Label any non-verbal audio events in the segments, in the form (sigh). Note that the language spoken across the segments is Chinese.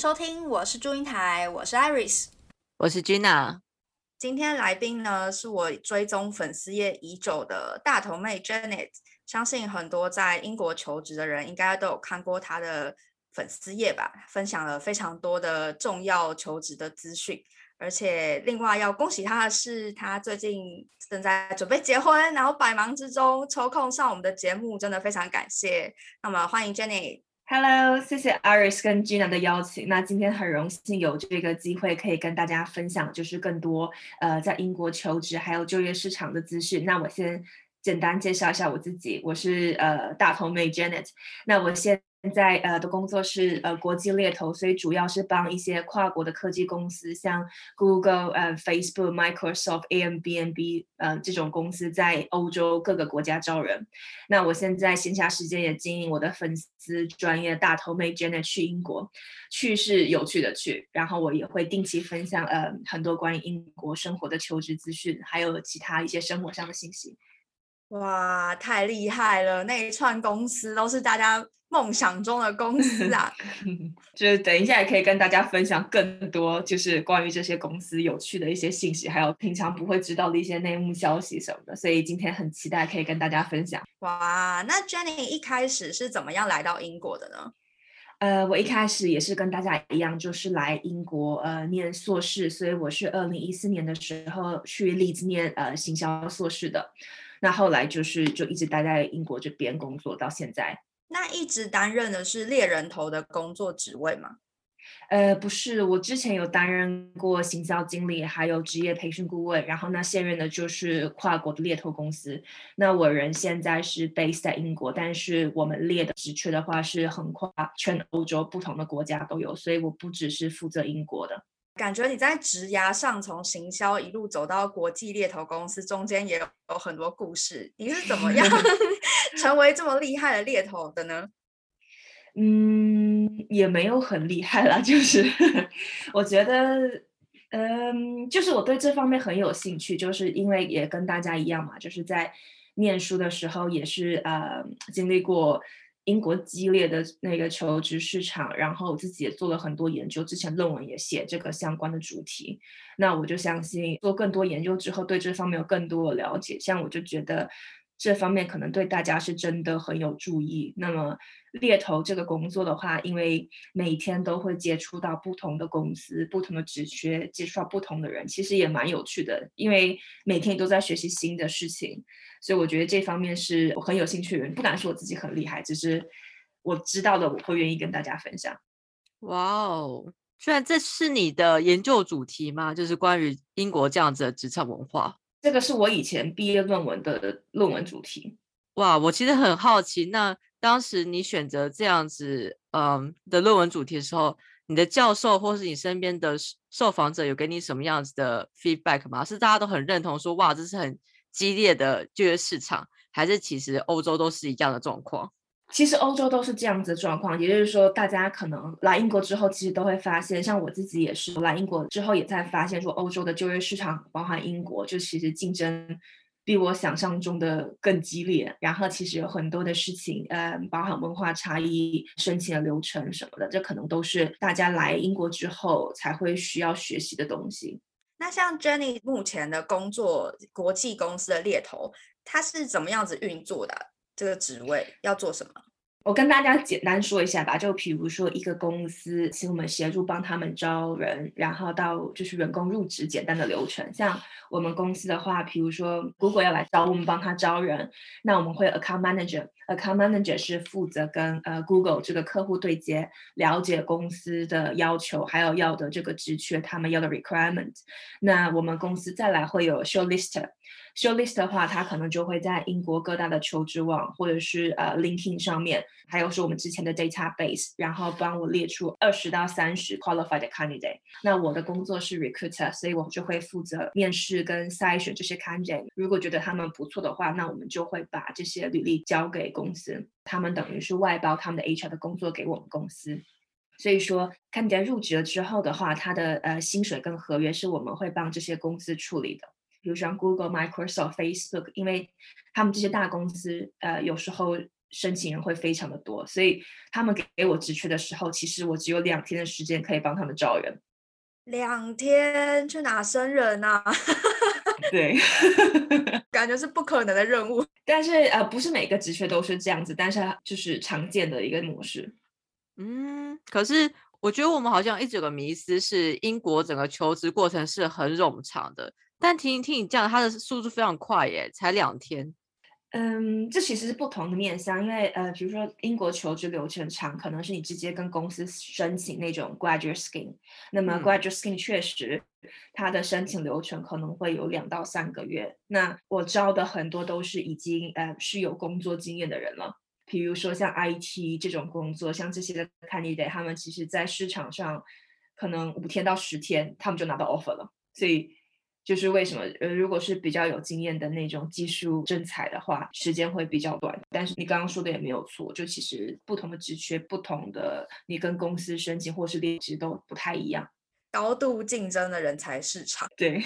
收听，我是祝英台，我是 Iris，我是 Gina。今天来宾呢是我追踪粉丝页已久的大头妹 Janet，相信很多在英国求职的人应该都有看过她的粉丝页吧，分享了非常多的重要求职的资讯。而且另外要恭喜她的是，她最近正在准备结婚，然后百忙之中抽空上我们的节目，真的非常感谢。那么欢迎 Janet。Hello，谢谢 Iris 跟 Gina 的邀请。那今天很荣幸有这个机会可以跟大家分享，就是更多呃在英国求职还有就业市场的资讯。那我先简单介绍一下我自己，我是呃大头妹 Janet。那我先。现在呃的工作是呃国际猎头，所以主要是帮一些跨国的科技公司，像 Google、呃 Facebook、Microsoft、AMBNB 呃这种公司在欧洲各个国家招人。那我现在闲暇时间也经营我的粉丝专业大头妹 Jenna 去英国，去是有趣的去，然后我也会定期分享呃很多关于英国生活的求职资讯，还有其他一些生活上的信息。哇，太厉害了！那一串公司都是大家。梦想中的公司啊，(laughs) 就是等一下也可以跟大家分享更多，就是关于这些公司有趣的一些信息，还有平常不会知道的一些内幕消息什么的。所以今天很期待可以跟大家分享。哇，那 Jenny 一开始是怎么样来到英国的呢？呃，我一开始也是跟大家一样，就是来英国呃念硕士，所以我是二零一四年的时候去利兹念呃行销硕士的。那后来就是就一直待在英国这边工作到现在。那一直担任的是猎人头的工作职位吗？呃，不是，我之前有担任过行销经理，还有职业培训顾问，然后那，现任的就是跨国的猎头公司。那我人现在是 base 在英国，但是我们猎的职缺的话是横跨全欧洲不同的国家都有，所以我不只是负责英国的。感觉你在职涯上从行销一路走到国际猎头公司，中间也有有很多故事。你是怎么样 (laughs) 成为这么厉害的猎头的呢？嗯，也没有很厉害啦，就是 (laughs) 我觉得，嗯，就是我对这方面很有兴趣，就是因为也跟大家一样嘛，就是在念书的时候也是呃经历过。英国激烈的那个求职市场，然后自己也做了很多研究，之前论文也写这个相关的主题。那我就相信做更多研究之后，对这方面有更多的了解。像我就觉得这方面可能对大家是真的很有注意。那么猎头这个工作的话，因为每天都会接触到不同的公司、不同的职缺，接触到不同的人，其实也蛮有趣的。因为每天都在学习新的事情。所以我觉得这方面是我很有兴趣的人，不敢说我自己很厉害，只是我知道的我会愿意跟大家分享。哇哦，虽然这是你的研究主题吗？就是关于英国这样子的职场文化。这个是我以前毕业论文的论文主题。哇，我其实很好奇，那当时你选择这样子嗯的论文主题的时候，你的教授或是你身边的受访者有给你什么样子的 feedback 吗？是大家都很认同说哇，这是很。激烈的就业市场，还是其实欧洲都是一样的状况。其实欧洲都是这样子的状况，也就是说，大家可能来英国之后，其实都会发现，像我自己也是来英国之后，也在发现说，欧洲的就业市场，包含英国，就其实竞争比我想象中的更激烈。然后，其实有很多的事情，嗯，包含文化差异、申请的流程什么的，这可能都是大家来英国之后才会需要学习的东西。那像 Jenny 目前的工作，国际公司的猎头，他是怎么样子运作的？这个职位要做什么？我跟大家简单说一下吧，就比如说一个公司，请我们协助帮他们招人，然后到就是员工入职简单的流程。像我们公司的话，比如说 Google 要来招我们帮他招人，那我们会 Account Manager，Account Manager 是负责跟呃 Google 这个客户对接，了解公司的要求，还有要的这个职缺，他们要的 requirement。那我们公司再来会有 Shortlist。Show list 的话，它可能就会在英国各大的求职网，或者是呃 LinkedIn 上面，还有是我们之前的 database，然后帮我列出二十到三十 qualified candidate。那我的工作是 recruiter，所以我就会负责面试跟筛选这些 candidate。如果觉得他们不错的话，那我们就会把这些履历交给公司，他们等于是外包他们的 HR 的工作给我们公司。所以说 cand 入职了之后的话，他的呃薪水跟合约是我们会帮这些公司处理的。比如像 Google、Microsoft、Facebook，因为他们这些大公司，呃，有时候申请人会非常的多，所以他们给给我职缺的时候，其实我只有两天的时间可以帮他们招人。两天去哪生人啊？(laughs) 对，(laughs) 感觉是不可能的任务。但是呃，不是每个职缺都是这样子，但是就是常见的一个模式。嗯，可是我觉得我们好像一直有个迷思，是英国整个求职过程是很冗长的。但听听你这样，它的速度非常快耶，才两天。嗯，这其实是不同的面向，因为呃，比如说英国求职流程长，可能是你直接跟公司申请那种 graduate scheme，那么 graduate scheme 确实它的申请流程可能会有两到三个月。那我招的很多都是已经呃是有工作经验的人了，比如说像 IT 这种工作，像这些的 candidate，他们其实在市场上可能五天到十天，他们就拿到 offer 了，所以。就是为什么呃，如果是比较有经验的那种技术人才的话，时间会比较短。但是你刚刚说的也没有错，就其实不同的职缺、不同的你跟公司申请或是离职都不太一样。高度竞争的人才市场。对。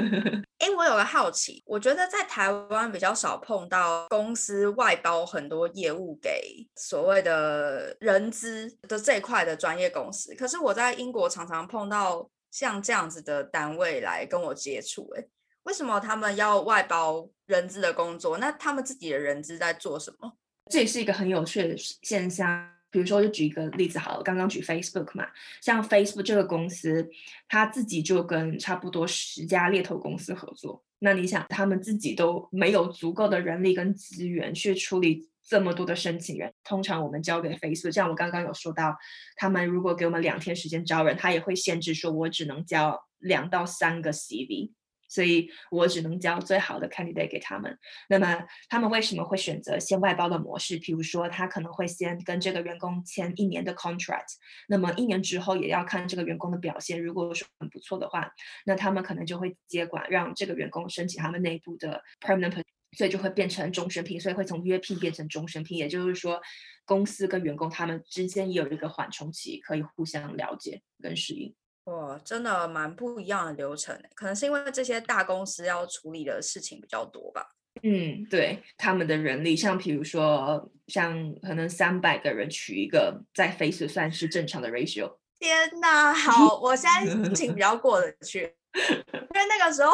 (laughs) 哎，我有个好奇，我觉得在台湾比较少碰到公司外包很多业务给所谓的人资的这一块的专业公司，可是我在英国常常碰到。像这样子的单位来跟我接触，哎，为什么他们要外包人资的工作？那他们自己的人资在做什么？这也是一个很有趣的现象。比如说，就举一个例子好了，刚刚举 Facebook 嘛，像 Facebook 这个公司，他自己就跟差不多十家猎头公司合作。那你想，他们自己都没有足够的人力跟资源去处理。这么多的申请人，通常我们交给 Facebook，像我刚刚有说到，他们如果给我们两天时间招人，他也会限制说，我只能交两到三个 CV，所以我只能交最好的 candidate 给他们。那么他们为什么会选择先外包的模式？比如说，他可能会先跟这个员工签一年的 contract，那么一年之后也要看这个员工的表现，如果说很不错的话，那他们可能就会接管，让这个员工申请他们内部的 permanent。所以就会变成终身聘，所以会从约聘变成终身聘。也就是说，公司跟员工他们之间也有一个缓冲期，可以互相了解跟适应。哇，真的蛮不一样的流程，可能是因为这些大公司要处理的事情比较多吧。嗯，对，他们的人力，像比如说，像可能三百个人取一个，在 Face 算是正常的 ratio。天哪，好，我现在心情比较过得去。(laughs) 因为那个时候，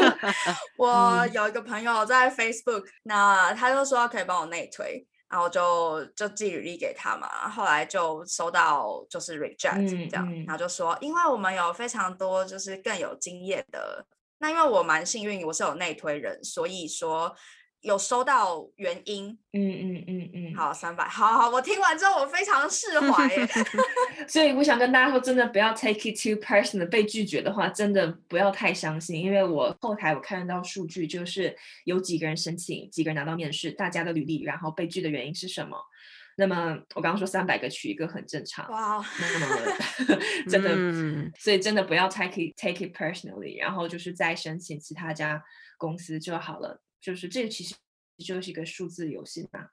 (laughs) 我有一个朋友在 Facebook，那他就说可以帮我内推，然后就就寄履历给他嘛。后来就收到就是 reject 这样，然后就说因为我们有非常多就是更有经验的，那因为我蛮幸运，我是有内推人，所以说。有收到原因，嗯嗯嗯嗯，好三百，好好，我听完之后我非常释怀，(laughs) 所以我想跟大家说，真的不要 take it too personal，被拒绝的话，真的不要太相信，因为我后台我看到数据，就是有几个人申请，几个人拿到面试，大家的履历，然后被拒的原因是什么？那么我刚刚说三百个取一个很正常，哇，那么 (laughs) 真的，所以真的不要 take it take it personally，然后就是再申请其他家公司就好了。就是这个其实就是一个数字游戏嘛，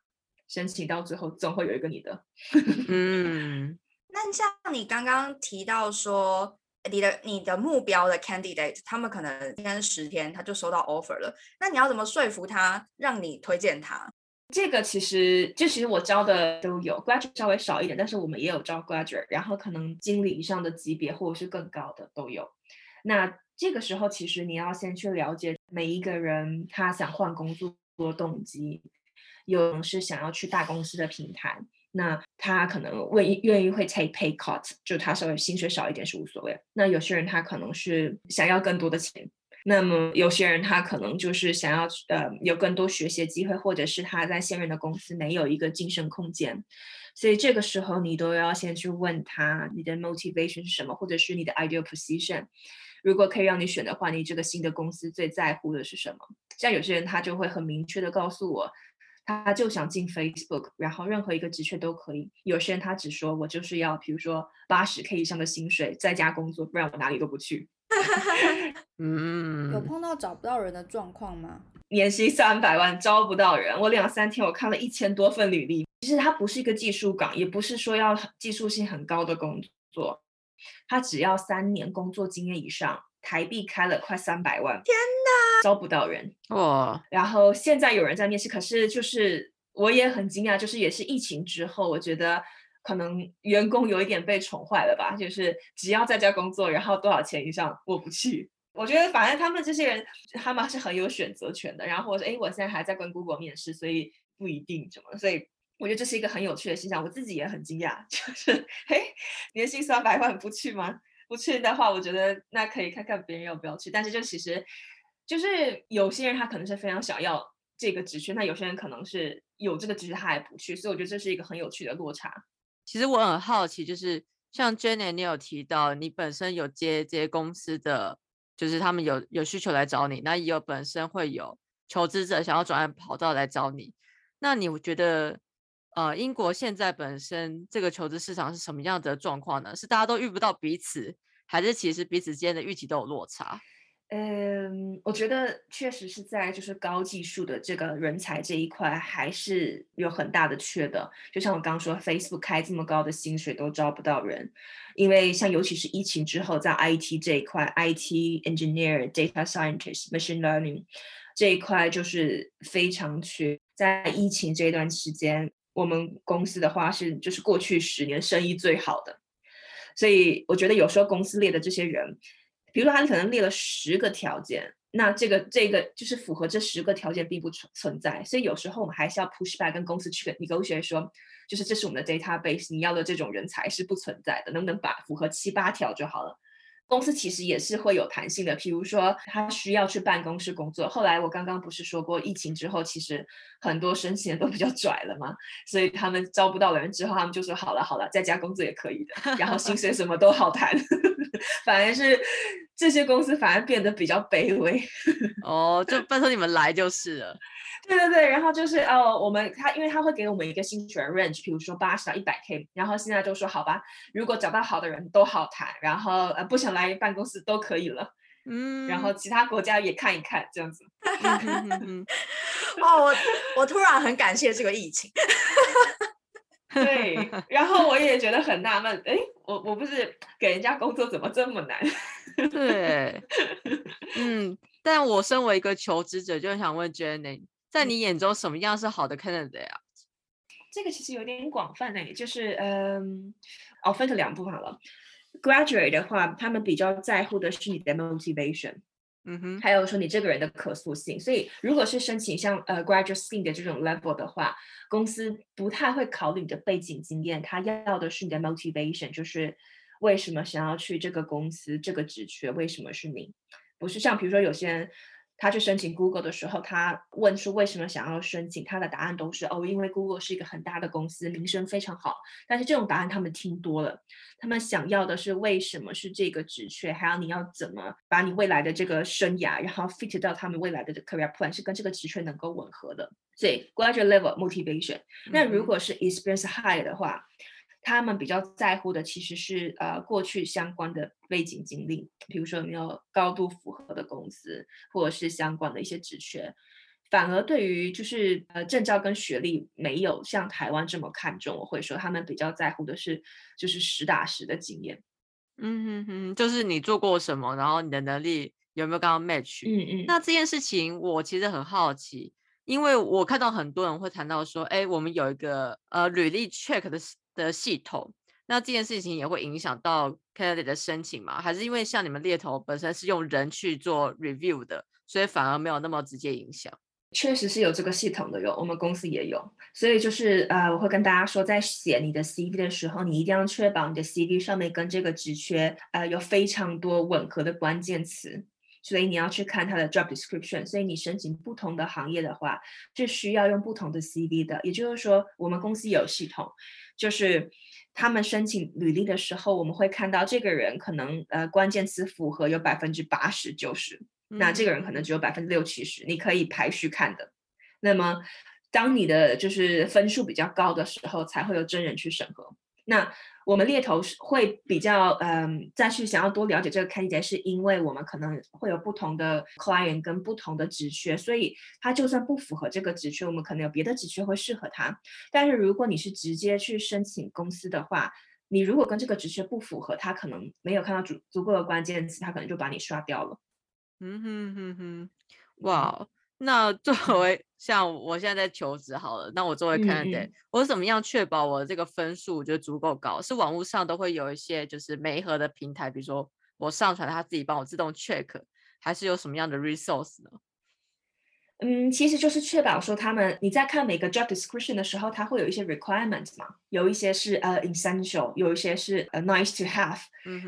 申请到最后总会有一个你的。(laughs) 嗯，那像你刚刚提到说，你的你的目标的 candidate，他们可能今天十天他就收到 offer 了，那你要怎么说服他让你推荐他？这个其实就其实我招的都有 graduate 稍微少一点，但是我们也有招 graduate，然后可能经理以上的级别或者是更高的都有。那这个时候，其实你要先去了解每一个人他想换工作的动机。有人是想要去大公司的平台，那他可能愿愿意会 take pay cut，就他稍微薪水少一点是无所谓。那有些人他可能是想要更多的钱，那么有些人他可能就是想要呃有更多学习机会，或者是他在现任的公司没有一个晋升空间。所以这个时候你都要先去问他你的 motivation 是什么，或者是你的 ideal position。如果可以让你选的话，你这个新的公司最在乎的是什么？像有些人他就会很明确的告诉我，他就想进 Facebook，然后任何一个职缺都可以。有些人他只说我就是要，比如说八十 K 以上的薪水，在家工作，不然我哪里都不去。(laughs) 嗯，有碰到找不到人的状况吗？年薪三百万招不到人，我两三天我看了一千多份履历。其实它不是一个技术岗，也不是说要技术性很高的工作。他只要三年工作经验以上，台币开了快三百万，天哪，招不到人哦！然后现在有人在面试，可是就是我也很惊讶，就是也是疫情之后，我觉得可能员工有一点被宠坏了吧，就是只要在家工作，然后多少钱以上我不去。我觉得反正他们这些人，他们是很有选择权的。然后我说，哎，我现在还在跟 Google 面试，所以不一定什么。所以我觉得这是一个很有趣的现象，我自己也很惊讶，(laughs) 就是，嘿，年薪三百万不去吗？不去的话，我觉得那可以看看别人要不要去。但是就其实，就是有些人他可能是非常想要这个职缺，那有些人可能是有这个职缺他还不去，所以我觉得这是一个很有趣的落差。其实我很好奇，就是像 Jenny，你有提到你本身有接这些公司的。就是他们有有需求来找你，那也有本身会有求职者想要转跑道来找你。那你觉得，呃，英国现在本身这个求职市场是什么样的状况呢？是大家都遇不到彼此，还是其实彼此之间的预期都有落差？嗯，我觉得确实是在就是高技术的这个人才这一块，还是有很大的缺的。就像我刚刚说，Facebook 开这么高的薪水都招不到人，因为像尤其是疫情之后，在 IT 这一块，IT engineer、data scientist、machine learning 这一块就是非常缺。在疫情这段时间，我们公司的话是就是过去十年生意最好的，所以我觉得有时候公司列的这些人。比如说，他可能列了十个条件，那这个这个就是符合这十个条件并不存存在，所以有时候我们还是要 push back 跟公司去 negotiate 说，就是这是我们的 database，你要的这种人才是不存在的，能不能把符合七八条就好了。公司其实也是会有弹性的，比如说他需要去办公室工作。后来我刚刚不是说过，疫情之后其实很多申请人都比较拽了嘛，所以他们招不到人之后，他们就说好了好了，在家工作也可以的，然后薪水什么都好谈。(laughs) 反而是这些公司反而变得比较卑微。(laughs) 哦，就拜托你们来就是了。对对对，然后就是呃，我们他因为他会给我们一个薪水 range，比如说八十到一百 k，然后现在就说好吧，如果找到好的人都好谈，然后呃不想来办公室都可以了，嗯，然后其他国家也看一看这样子。哦，我我突然很感谢这个疫情。对，然后我也觉得很纳闷，哎，我我不是给人家工作怎么这么难？对，嗯，但我身为一个求职者，就想问 Jenny。在你眼中，什么样是好的 candidate 啊？这个其实有点广泛呢，就是嗯，哦，分成两部分了。Graduate 的话，他们比较在乎的是你的 motivation，嗯哼，还有说你这个人的可塑性。所以，如果是申请像呃 graduate scheme 的这种 level 的话，公司不太会考虑你的背景经验，他要的是你的 motivation，就是为什么想要去这个公司这个职缺，为什么是你？不是像比如说有些人。他去申请 Google 的时候，他问出为什么想要申请，他的答案都是哦，因为 Google 是一个很大的公司，名声非常好。但是这种答案他们听多了，他们想要的是为什么是这个职缺，还有你要怎么把你未来的这个生涯，然后 fit 到他们未来的 career plan 是跟这个职缺能够吻合的。所以 graduate level motivation。那如果是 experience high 的话。他们比较在乎的其实是呃过去相关的背景经历，比如说有没有高度符合的公司，或者是相关的一些职缺。反而对于就是呃证照跟学历没有像台湾这么看重，我会说他们比较在乎的是就是实打实的经验。嗯哼哼，就是你做过什么，然后你的能力有没有刚刚 match？嗯嗯。那这件事情我其实很好奇，因为我看到很多人会谈到说，哎，我们有一个呃履历 check 的。的系统，那这件事情也会影响到 candidate 的申请吗？还是因为像你们猎头本身是用人去做 review 的，所以反而没有那么直接影响？确实是有这个系统的，有我们公司也有。所以就是呃，我会跟大家说，在写你的 CV 的时候，你一定要确保你的 CV 上面跟这个职缺呃有非常多吻合的关键词。所以你要去看它的 job description。所以你申请不同的行业的话，是需要用不同的 CV 的。也就是说，我们公司有系统。就是他们申请履历的时候，我们会看到这个人可能呃关键词符合有百分之八十九十，那这个人可能只有百分之六七十，你可以排序看的。那么当你的就是分数比较高的时候，才会有真人去审核。那我们猎头是会比较嗯再去想要多了解这个 candidate，是因为我们可能会有不同的 client 跟不同的职缺，所以他就算不符合这个职缺，我们可能有别的职缺会适合他。但是如果你是直接去申请公司的话，你如果跟这个职缺不符合，他可能没有看到足足够的关键词，他可能就把你刷掉了。嗯哼哼哼，哇，那作为像我现在在求职好了，那我作为嗯 candidate，、嗯我怎么样确保我的这个分数就足够高？是网络上都会有一些就是媒合的平台，比如说我上传，它自己帮我自动 check，还是有什么样的 resource 呢？嗯，其实就是确保说他们你在看每个 job description 的时候，它会有一些 requirements 嘛，有一些是呃 essential，有一些是呃 nice to have。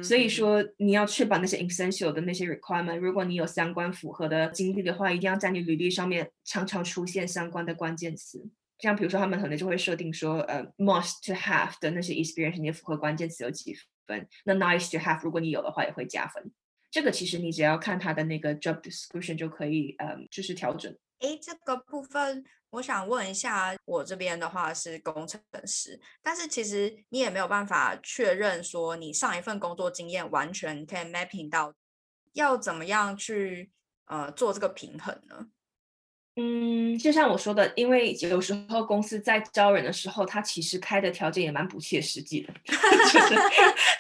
所以说你要确保那些 essential 的那些 requirement，如果你有相关符合的经历的话，一定要在你履历上面常常出现相关的关键词。像比如说他们可能就会设定说，呃，must to have 的那些 experience，你的符合关键词有几分？那 nice to have 如果你有的话也会加分。这个其实你只要看他的那个 job description 就可以，嗯，就是调整。诶，这个部分我想问一下，我这边的话是工程师，但是其实你也没有办法确认说你上一份工作经验完全可以 mapping 到，要怎么样去呃做这个平衡呢？嗯，就像我说的，因为有时候公司在招人的时候，他其实开的条件也蛮不切实际的，(laughs) 就是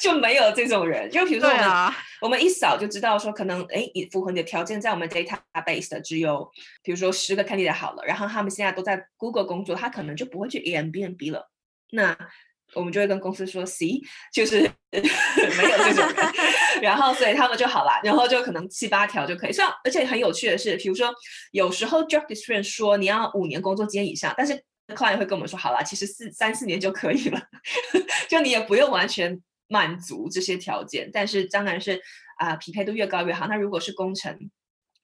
就没有这种人。就比如说我们、啊，我们一扫就知道说，可能哎，你符合你的条件，在我们 database 的只有比如说十个 candidate 好了，然后他们现在都在 Google 工作，他可能就不会去 Airbnb 了。那我们就会跟公司说，C 就是 (laughs) 没有这种人，然后所以他们就好啦，然后就可能七八条就可以。像而且很有趣的是，比如说有时候 job description 说你要五年工作经验以上，但是 client 会跟我们说，好啦，其实四三四年就可以了，(laughs) 就你也不用完全满足这些条件，但是当然是啊、匹配度越高越好。那如果是工程，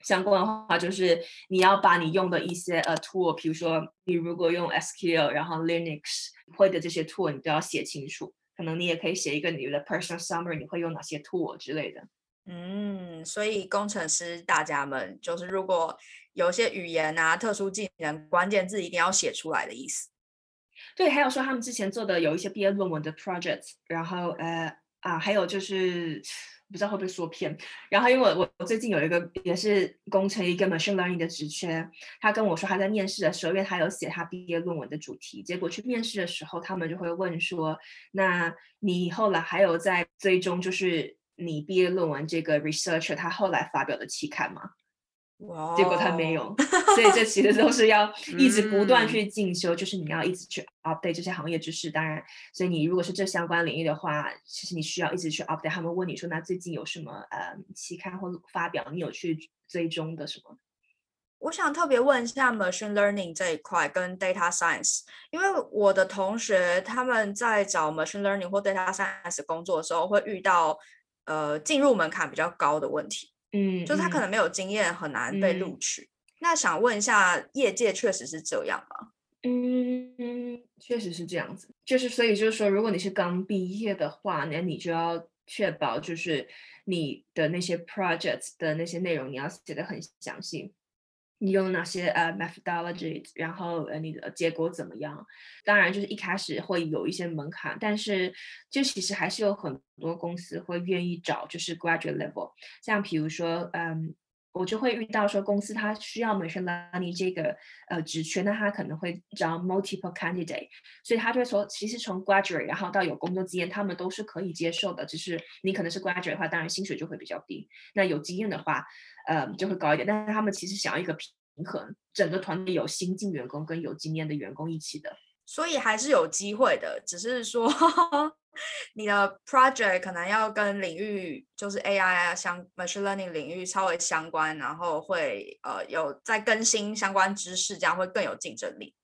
相关的话，就是你要把你用的一些呃 tool，比如说你如果用 SQL，然后 Linux 会的这些 tool，你都要写清楚。可能你也可以写一个你的 personal summary，你会用哪些 tool 之类的。嗯，所以工程师大家们就是如果有些语言啊、特殊技能、关键字一定要写出来的意思。对，还有说他们之前做的有一些毕业论文的 projects，然后呃啊，还有就是不知道会不会说偏，然后因为我我最近有一个也是工程一个 machine learning 的职缺，他跟我说他在面试的时候，因为他有写他毕业论文的主题，结果去面试的时候，他们就会问说，那你后来还有在最终就是你毕业论文这个 researcher 他后来发表的期刊吗？哇，结果他没有，所以这其实都是要 (laughs) 一直不断嗯去进修，就是你要一直去 update 这些行业知识。当然，所以你如果是这相关领域的话，其实你需要一直去 update。他们问你说，那最近有什么呃期刊或发表，你有去追踪的什么？我想特别问一下 machine learning 这一块跟 data science，因为我的同学他们在找 machine learning 或 data science 工作的时候，会遇到呃进入门槛比较高的问题，嗯，就是他可嗯能没有经验，很难被录嗯取。那想问一下，业界确实是这样吗？嗯，确实是这样子，就是所以就是说，如果你是刚毕业的话，那你就要确保就是你的那些 projects 的那些内容你要写的很详细，你用哪些呃 methodology，然后呃你的结果怎么样？当然就是一开始会有一些门槛，但是就其实还是有很多公司会愿意找就是 graduate level，像比如说嗯。我就会遇到说公司它需要 machine learning 这个呃职缺，那它可能会招 multiple candidate，所以他就会说，其实从 graduate 然后到有工作经验，他们都是可以接受的，只是你可能是 graduate 的话，当然薪水就会比较低，那有经验的话，呃就会高一点，但是他们其实想要一个平衡，整个团队有新进员工跟有经验的员工一起的。所以还是有机会的，只是说 (laughs) 你的 project 可能要跟领域，就是 AI 啊相 machine learning 领域稍微相关，然后会呃有在更新相关知识，这样会更有竞争力。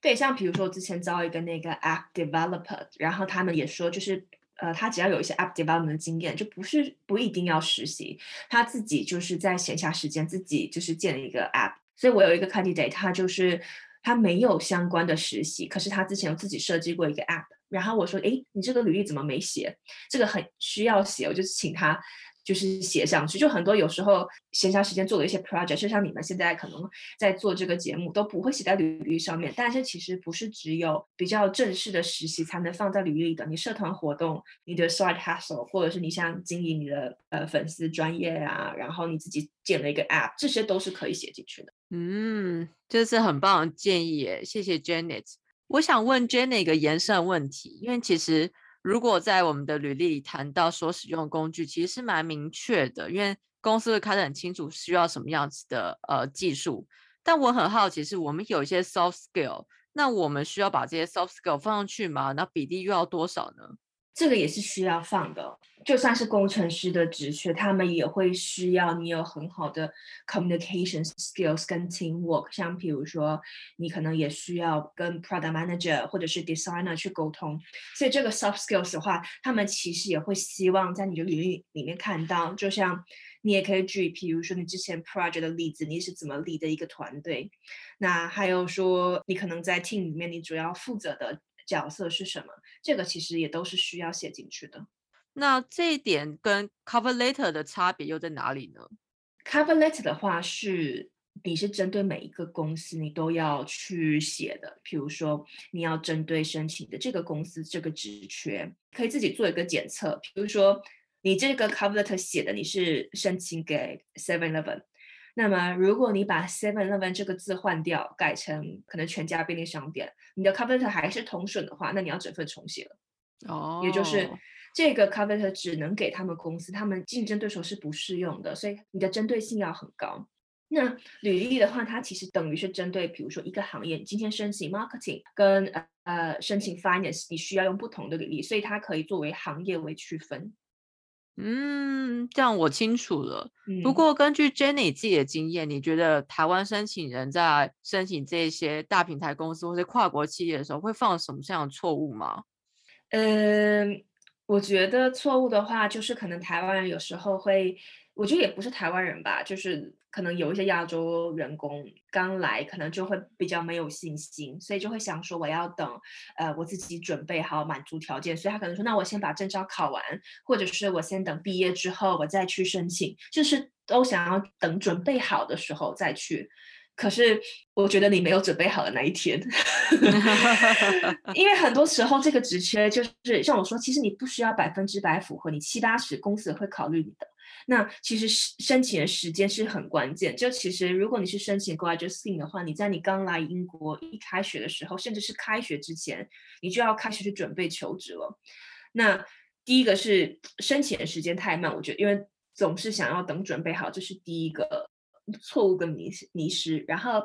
对，像比如说之前招一个那个 app developer，然后他们也说就是。呃，他只要有一些 app development 的经验，就不是不一定要实习，他自己就是在闲暇时间自己就是建了一个 app。所以我有一个 candidate，他就是他没有相关的实习，可是他之前有自己设计过一个 app。然后我说，哎，你这个履历怎么没写？这个很需要写，我就请他就是写上去。就很多有时候闲暇时间做的一些 project，就像你们现在可能在做这个节目，都不会写在履历上面。但是其实不是只有比较正式的实习才能放在履历的，你社团活动、你的 side hustle，或者是你想经营你的呃粉丝专业啊，然后你自己建了一个 app，这些都是可以写进去的。嗯，这是很棒的建议耶，谢谢 Janet。我想问 Janet 一个延伸问题，因为其实如果在我们的履历里谈到所使用工具，其实是蛮明确的，因为公司会看得很清楚需要什么样子的呃技术。但我很好奇，是我们有一些 soft skill，那我们需要把这些 soft skill 放上去吗？那比例又要多少呢？这个也是需要放的，就算是工程师的职缺，他们也会需要你有很好的 communication skills 跟 teamwork。像比如说，你可能也需要跟 product manager 或者是 designer 去沟通。所以这个 soft skills 的话，他们其实也会希望在你的领域里面看到。就像你也可以举，比如说你之前 project 的例子，你是怎么 lead 的一个团队？那还有说，你可能在 team 里面，你主要负责的。角色是什么？这个其实也都是需要写进去的。那这一点跟 cover letter 的差别又在哪里呢？cover letter 的话是你是针对每一个公司你都要去写的。比如说你要针对申请的这个公司这个职缺，可以自己做一个检测。比如说你这个 cover letter 写的你是申请给 Seven Eleven。那么，如果你把 Seven Eleven 这个字换掉，改成可能全家便利商店，你的 cover 还是通顺的话，那你要整份重写了。哦，也就是这个 cover 只能给他们公司，他们竞争对手是不适用的，所以你的针对性要很高。那履历的话，它其实等于是针对，比如说一个行业，今天申请 marketing 跟呃申请 finance，你需要用不同的履历，所以它可以作为行业为区分。嗯，这样我清楚了。不过根据 Jenny 自己的经验，你觉得台湾申请人在申请这些大平台公司或是跨国企业的时候，会犯什么样的错误吗？嗯，我觉得错误的话，就是可能台湾人有时候会。我觉得也不是台湾人吧，就是可能有一些亚洲员工刚来，可能就会比较没有信心，所以就会想说我要等，呃，我自己准备好满足条件，所以他可能说那我先把证照考完，或者是我先等毕业之后我再去申请，就是都想要等准备好的时候再去。可是我觉得你没有准备好的那一天，(laughs) 因为很多时候这个职缺就是像我说，其实你不需要百分之百符合，你七八十公司会考虑你的。那其实申请的时间是很关键。就其实，如果你是申请 graduate s c h e m 的话，你在你刚来英国一开学的时候，甚至是开学之前，你就要开始去准备求职了。那第一个是申请的时间太慢，我觉得，因为总是想要等准备好，这是第一个错误跟迷迷失。然后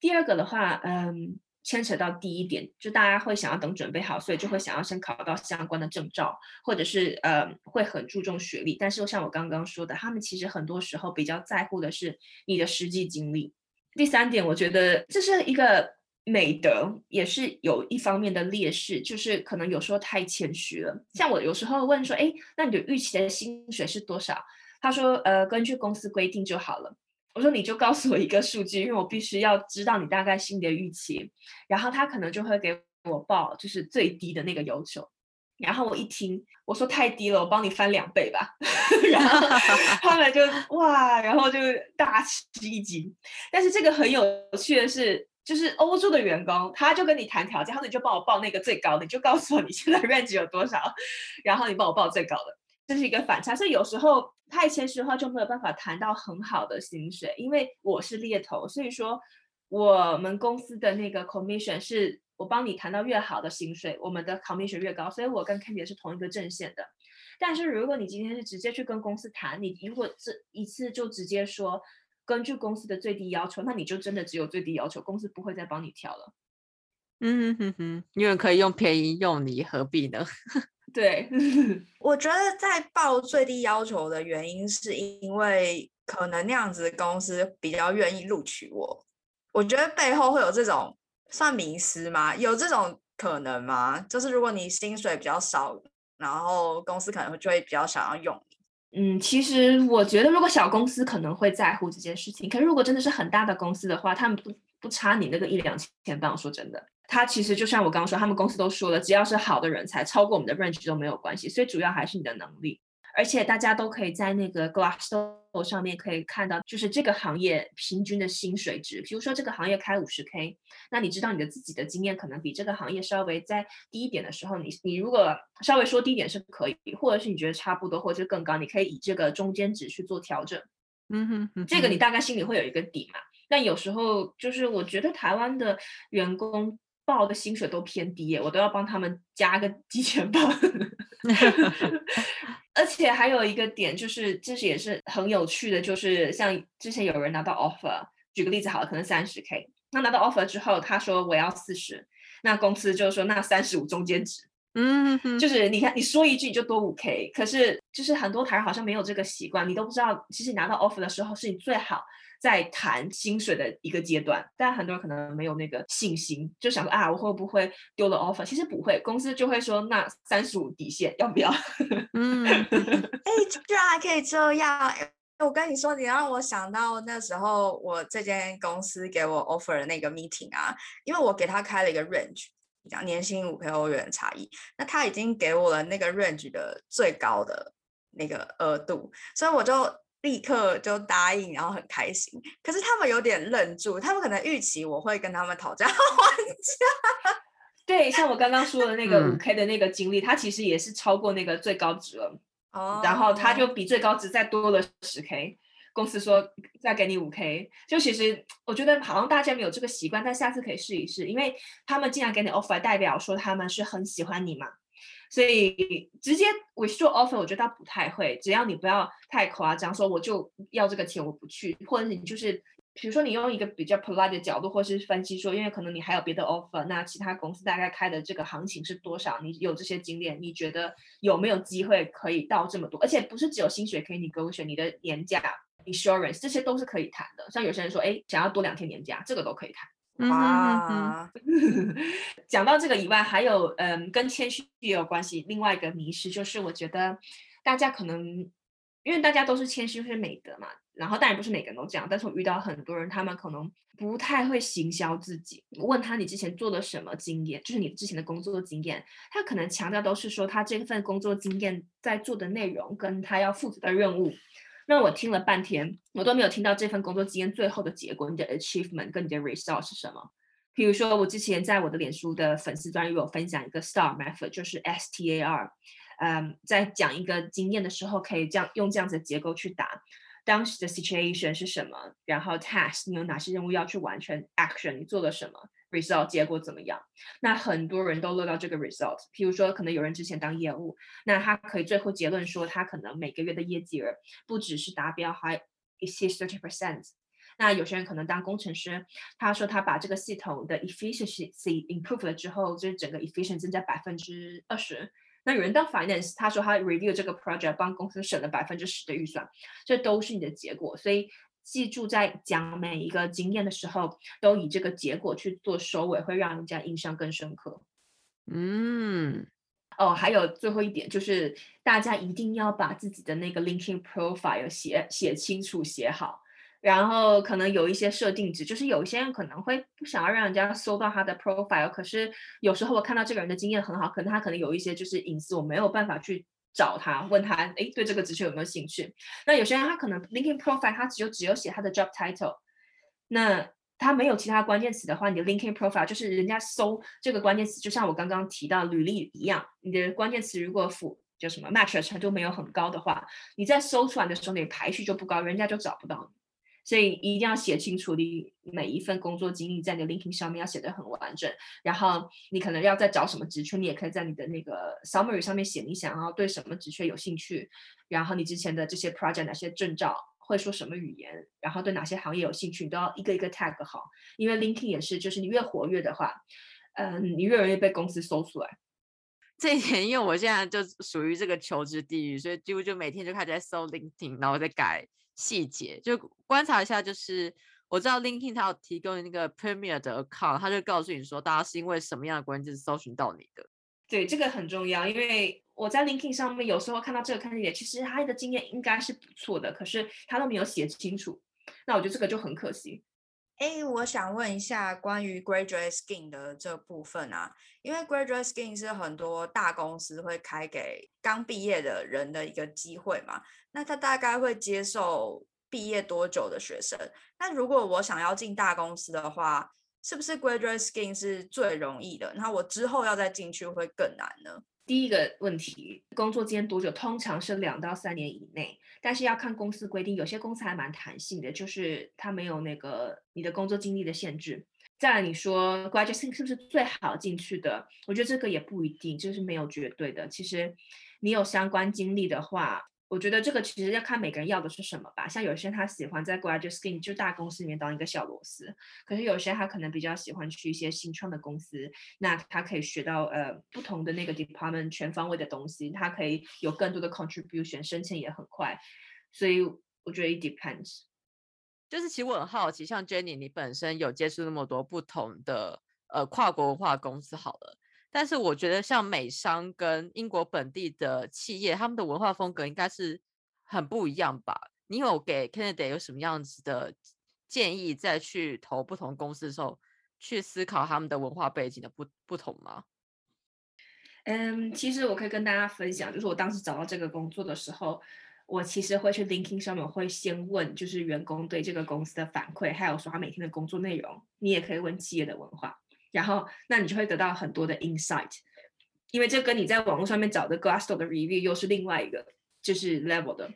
第二个的话，嗯。牵扯到第一点，就大家会想要等准备好，所以就会想要先考到相关的证照，或者是呃会很注重学历。但是像我刚刚说的，他们其实很多时候比较在乎的是你的实际经历。第三点，我觉得这是一个美德，也是有一方面的劣势，就是可能有时候太谦虚了。像我有时候问说，哎，那你的预期的薪水是多少？他说，呃，根据公司规定就好了。我说你就告诉我一个数据，因为我必须要知道你大概心里的预期，然后他可能就会给我报就是最低的那个要求，然后我一听我说太低了，我帮你翻两倍吧，(laughs) 然后 (laughs) 他们就哇，然后就大吃一惊。但是这个很有趣的是，就是欧洲的员工他就跟你谈条件，他说你就帮我报那个最高的，你就告诉我你现在 range 有多少，然后你帮我报最高的。这是一个反差，所以有时候太谦虚的话就没有办法谈到很好的薪水。因为我是猎头，所以说我们公司的那个 commission 是我帮你谈到越好的薪水，我们的 commission 越高。所以我跟 Candy 是同一个阵线的。但是如果你今天是直接去跟公司谈，你如果这一次就直接说根据公司的最低要求，那你就真的只有最低要求，公司不会再帮你调了。嗯哼哼，因为可以用便宜用你，何必呢？对，(laughs) 我觉得在报最低要求的原因，是因为可能那样子公司比较愿意录取我。我觉得背后会有这种算迷失吗？有这种可能吗？就是如果你薪水比较少，然后公司可能就会比较想要用你。嗯，其实我觉得如果小公司可能会在乎这件事情，可是如果真的是很大的公司的话，他们不不差你那个一两千镑。说真的。他其实就像我刚刚说，他们公司都说了，只要是好的人才，超过我们的 range 都没有关系。所以主要还是你的能力，而且大家都可以在那个 Glassdoor 上面可以看到，就是这个行业平均的薪水值。比如说这个行业开五十 K，那你知道你的自己的经验可能比这个行业稍微在低一点的时候，你你如果稍微说低一点是可以，或者是你觉得差不多，或者是更高，你可以以这个中间值去做调整。嗯哼，这个你大概心里会有一个底嘛。但有时候就是我觉得台湾的员工。报的薪水都偏低耶，我都要帮他们加个几千镑。而且还有一个点就是，这是也是很有趣的，就是像之前有人拿到 offer，举个例子好了，可能三十 K，那拿到 offer 之后，他说我要四十，那公司就说那三十五中间值，嗯哼，就是你看你说一句你就多五 K，可是就是很多台人好像没有这个习惯，你都不知道，其实拿到 offer 的时候是你最好在谈薪水的一个阶段，但很多人可能没有那个信心，就想说啊我会不会丢了 offer？其实不会，公司就会说那三十五底线要不要？(laughs) 嗯，(laughs) 哎，居然还可以这样！哎我跟你说，你让我想到那时候我这间公司给我 offer 的那个 meeting 啊，因为我给他开了一个 range，讲年薪五 k 欧元的差异，那他已经给我了那个 range 的最高的那个额度，所以我就立刻就答应，然后很开心。可是他们有点愣住，他们可能预期我会跟他们讨价 (laughs) 还价。对，像我刚刚说的那个五嗯 K 的那个经历，它其实也是超过那个最高值了。哦然后他就比最高值再多了十 K，公司说再给你五 K，就其实我觉得好像大家没有这个习惯，但下次可以试一试，因为他们既然给你 offer，代表说他们是很喜欢你嘛，所以直接 withdraw offer 我觉得他不太会，只要你不要太夸张，说我就要这个钱我不去，或者你就是。比如说，你用一个比较 polite 的角度，或是分析说，因为可能你还有别的 offer，那其他公司大概开的这个行情是多少？你有这些经验，你觉得有没有机会可以到这么多？而且不是只有薪水可以你勾选，你的年假、insurance 这些都是可以谈的。像有些人说，哎，想要多两天年假，这个都可以谈。哇，讲到这个以外，还有嗯，跟谦虚也有关系。另外一个迷失就是，我觉得大家可能因为大家都是谦虚是美德嘛，然后当然不是每个人都这样，但是我遇到很多人，他们可能不太会行销自己。问他你之前做了什么经验，就是你之前的工作经验，他可能强调都是说他这份工作经验在做的内容跟他要负责的任务。那我听了半天，我都没有听到这份工作经验最后的结果，你的 achievement 跟你的 result 是什么？比如说，我之前在我的脸书的粉丝专页有分享一个 STAR method，就是 S T A R，嗯，在讲一个经验的时候，可以这样用这样子的结构去答。当时的 situation 是什么？然后 task 你有哪些任务要去完成？action 你做了什么？result 结果怎么样？那很多人都落到这个 result。譬如说，可能有人之前当业务，那他可以最后结论说，他可能每个月的业绩额不只是达标，还 exceed thirty percent。那有些人可能当工程师，他说他把这个系统的 efficiency improve 了之后，就是整个 efficiency 增加百分之二十。那有人当 finance，他说他 review 这个 project 帮公司省了百分之十的预算，这都是你的结果。所以记住，在讲每一个经验的时候，都以这个结果去做收尾，会让人家印象更深刻。嗯，哦，还有最后一点就是，大家一定要把自己的那个 LinkedIn profile 写写清楚、写好。然后可能有一些设定值，就是有一些人可能会不想要让人家搜到他的 profile，可是有时候我看到这个人的经验很好，可能他可能有一些就是隐私，我没有办法去找他问他，哎，对这个职缺有没有兴趣？那有些人他可能 LinkedIn profile 他只有只有写他的 job title，那他没有其他关键词的话，你的 LinkedIn profile 就是人家搜这个关键词，就像我刚刚提到履历一样，你的关键词如果符就什么 match 的程度没有很高的话，你在搜出来的时候，你排序就不高，人家就找不到你。所以一定要写清楚你每一份工作经历，在你的 LinkedIn 上面要写得很完整。然后你可能要在找什么职缺，你也可以在你的那个 summary 上面写你想要对什么职缺有兴趣，然后你之前的这些 project 哪些证照，会说什么语言，然后对哪些行业有兴趣，你都要一个一个 tag 好。因为 LinkedIn 也是，就是你越活跃的话，嗯，你越容易被公司搜出来。(laughs) 这一点，因为我现在就属于这个求职地狱，所以几乎就每天就开始在搜 LinkedIn，然后再改细节，就观察一下。就是我知道 LinkedIn 它有提供那个 Premier 的 account，它就告诉你说，大家是因为什么样的关键字搜寻到你的。对，这个很重要，因为我在 LinkedIn 上面有时候看到这个看点其实他的经验应该是不错的，可是他都没有写清楚，那我觉得这个就很可惜。哎，我想问一下关于 graduate scheme 的这部分啊，因为 graduate scheme 是很多大公司会开给刚毕业的人的一个机会嘛，那他大概会接受毕业多久的学生？那如果我想要进大公司的话，是不是 graduate scheme 是最容易的？那我之后要再进去会更难呢？第一个问题，工作间多久？通常是两到三年以内，但是要看公司规定，有些公司还蛮弹性的，就是它没有那个你的工作经历的限制。再来，你说，graduation 是不是最好进去的？我觉得这个也不一定，就是没有绝对的。其实你有相关经历的话，我觉得这个其实要看每个人要的是什么吧。像有些人他喜欢在 graduate scheme 就大公司里面当一个小螺丝，可是有些他可能比较喜欢去一些新创的公司，那他可以学到呃不同的那个 department 全方位的东西，他可以有更多的 contribution，升迁也很快。所以我觉得 it depends。就是其实我很好奇，像 Jenny，你本身有接触那么多不同的呃跨国文化公司，好了。但是我觉得，像美商跟英国本地的企业，他们的文化风格应该是很不一样吧？你有给 Canada 有什么样子的建议，再去投不同公司的时候，去思考他们的文化背景的不不同吗？嗯，其实我可以跟大家分享，就是我当时找到这个工作的时候，我其实会去 LinkedIn 上面会先问，就是员工对这个公司的反馈，还有说他每天的工作内容。你也可以问企业的文化。然后，那你就会得到很多的 insight，因为这跟你在网络上面找的 Glassdoor 的 review 又是另外一个就是 level 的。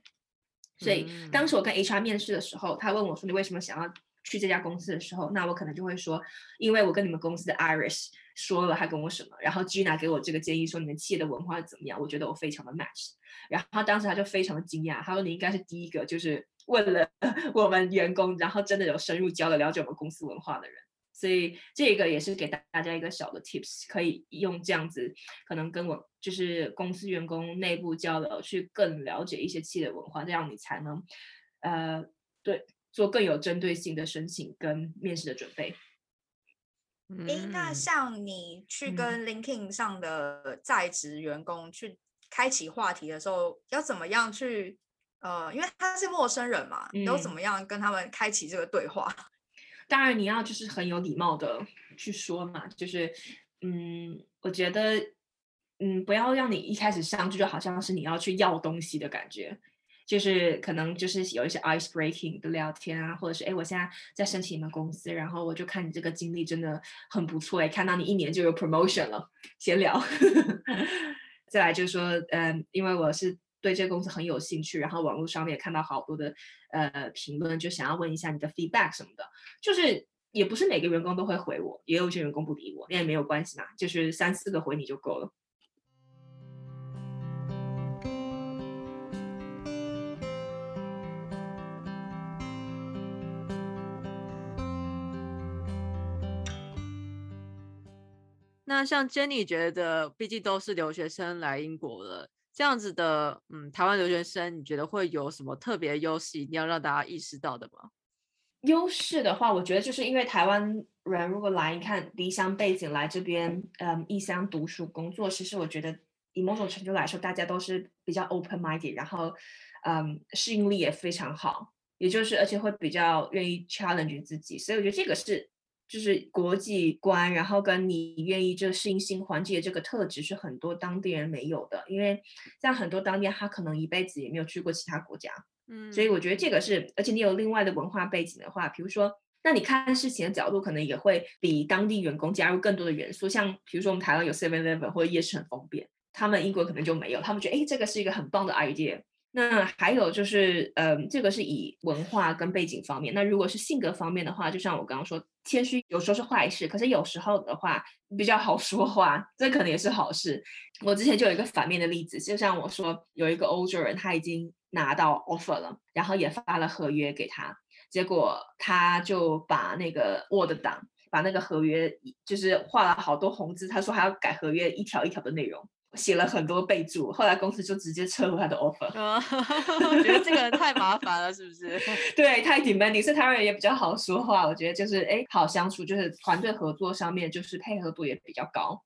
所以当时我跟 HR 面试的时候，他问我说你为什么想要去这家公司的时候，那我可能就会说，因为我跟你们公司的 Iris 说了他跟我什么，然后 Gina 给我这个建议说你们企业的文化怎么样，我觉得我非常的 match。然后当时他就非常的惊讶，他说你应该是第一个就是问了 (laughs) 我们员工，然后真的有深入交流了解我们公司文化的人。所以这个也是给大家一个小的 tips，可以用这样子，可能跟我就是公司员工内部交流，去更了解一些企业的文化，这样你才能，呃，对，做更有针对性的申请跟面试的准备。诶，那像你去跟 LinkedIn 上的在职员工去开启话题的时候，要怎么样去？呃，因为他是陌生人嘛，要怎么样跟他们开启这个对话？当然，你要就是很有礼貌的去说嘛，就是，嗯，我觉得，嗯，不要让你一开始上去就好像是你要去要东西的感觉，就是可能就是有一些 ice breaking 的聊天啊，或者是哎，我现在在申请你们公司，然后我就看你这个经历真的很不错，哎，看到你一年就有 promotion 了，闲聊，(laughs) 再来就是说，嗯，因为我是。对这个公司很有兴趣，然后网络上面也看到好多的呃评论，就想要问一下你的 feedback 什么的。就是也不是每个员工都会回我，也有一些员工不理我，那也没有关系嘛，就是三四个回你就够了。那像 Jenny 觉得，毕竟都是留学生来英国了。这样子的，嗯，台湾留学生，你觉得会有什么特别优势，一定要让大家意识到的吗？优势的话，我觉得就是因为台湾人如果来，你看离乡背景来这边，嗯，异乡读书工作，其实我觉得以某种程度来说，大家都是比较 open minded，然后，嗯，适应力也非常好，也就是而且会比较愿意 challenge 自己，所以我觉得这个是。就是国际观，然后跟你愿意就适应新环境的这个特质是很多当地人没有的，因为像很多当地他可能一辈子也没有去过其他国家，嗯，所以我觉得这个是，而且你有另外的文化背景的话，比如说，那你看事情的角度可能也会比当地员工加入更多的元素，像比如说我们台湾有 Seven Eleven 或者夜市很方便，他们英国可能就没有，他们觉得哎这个是一个很棒的 idea。那还有就是，嗯，这个是以文化跟背景方面。那如果是性格方面的话，就像我刚刚说，谦虚有时候是坏事，可是有时候的话比较好说话，这可能也是好事。我之前就有一个反面的例子，就像我说，有一个欧洲人他已经拿到 offer 了，然后也发了合约给他，结果他就把那个 Word 档，把那个合约就是画了好多红字，他说还要改合约一条一条的内容。写了很多备注，后来公司就直接撤回他的 offer。(laughs) 我觉得这个太麻烦了，是不是？(laughs) 对，太 demanding。是台湾人也比较好说话，我觉得就是哎，好相处，就是团队合作上面就是配合度也比较高。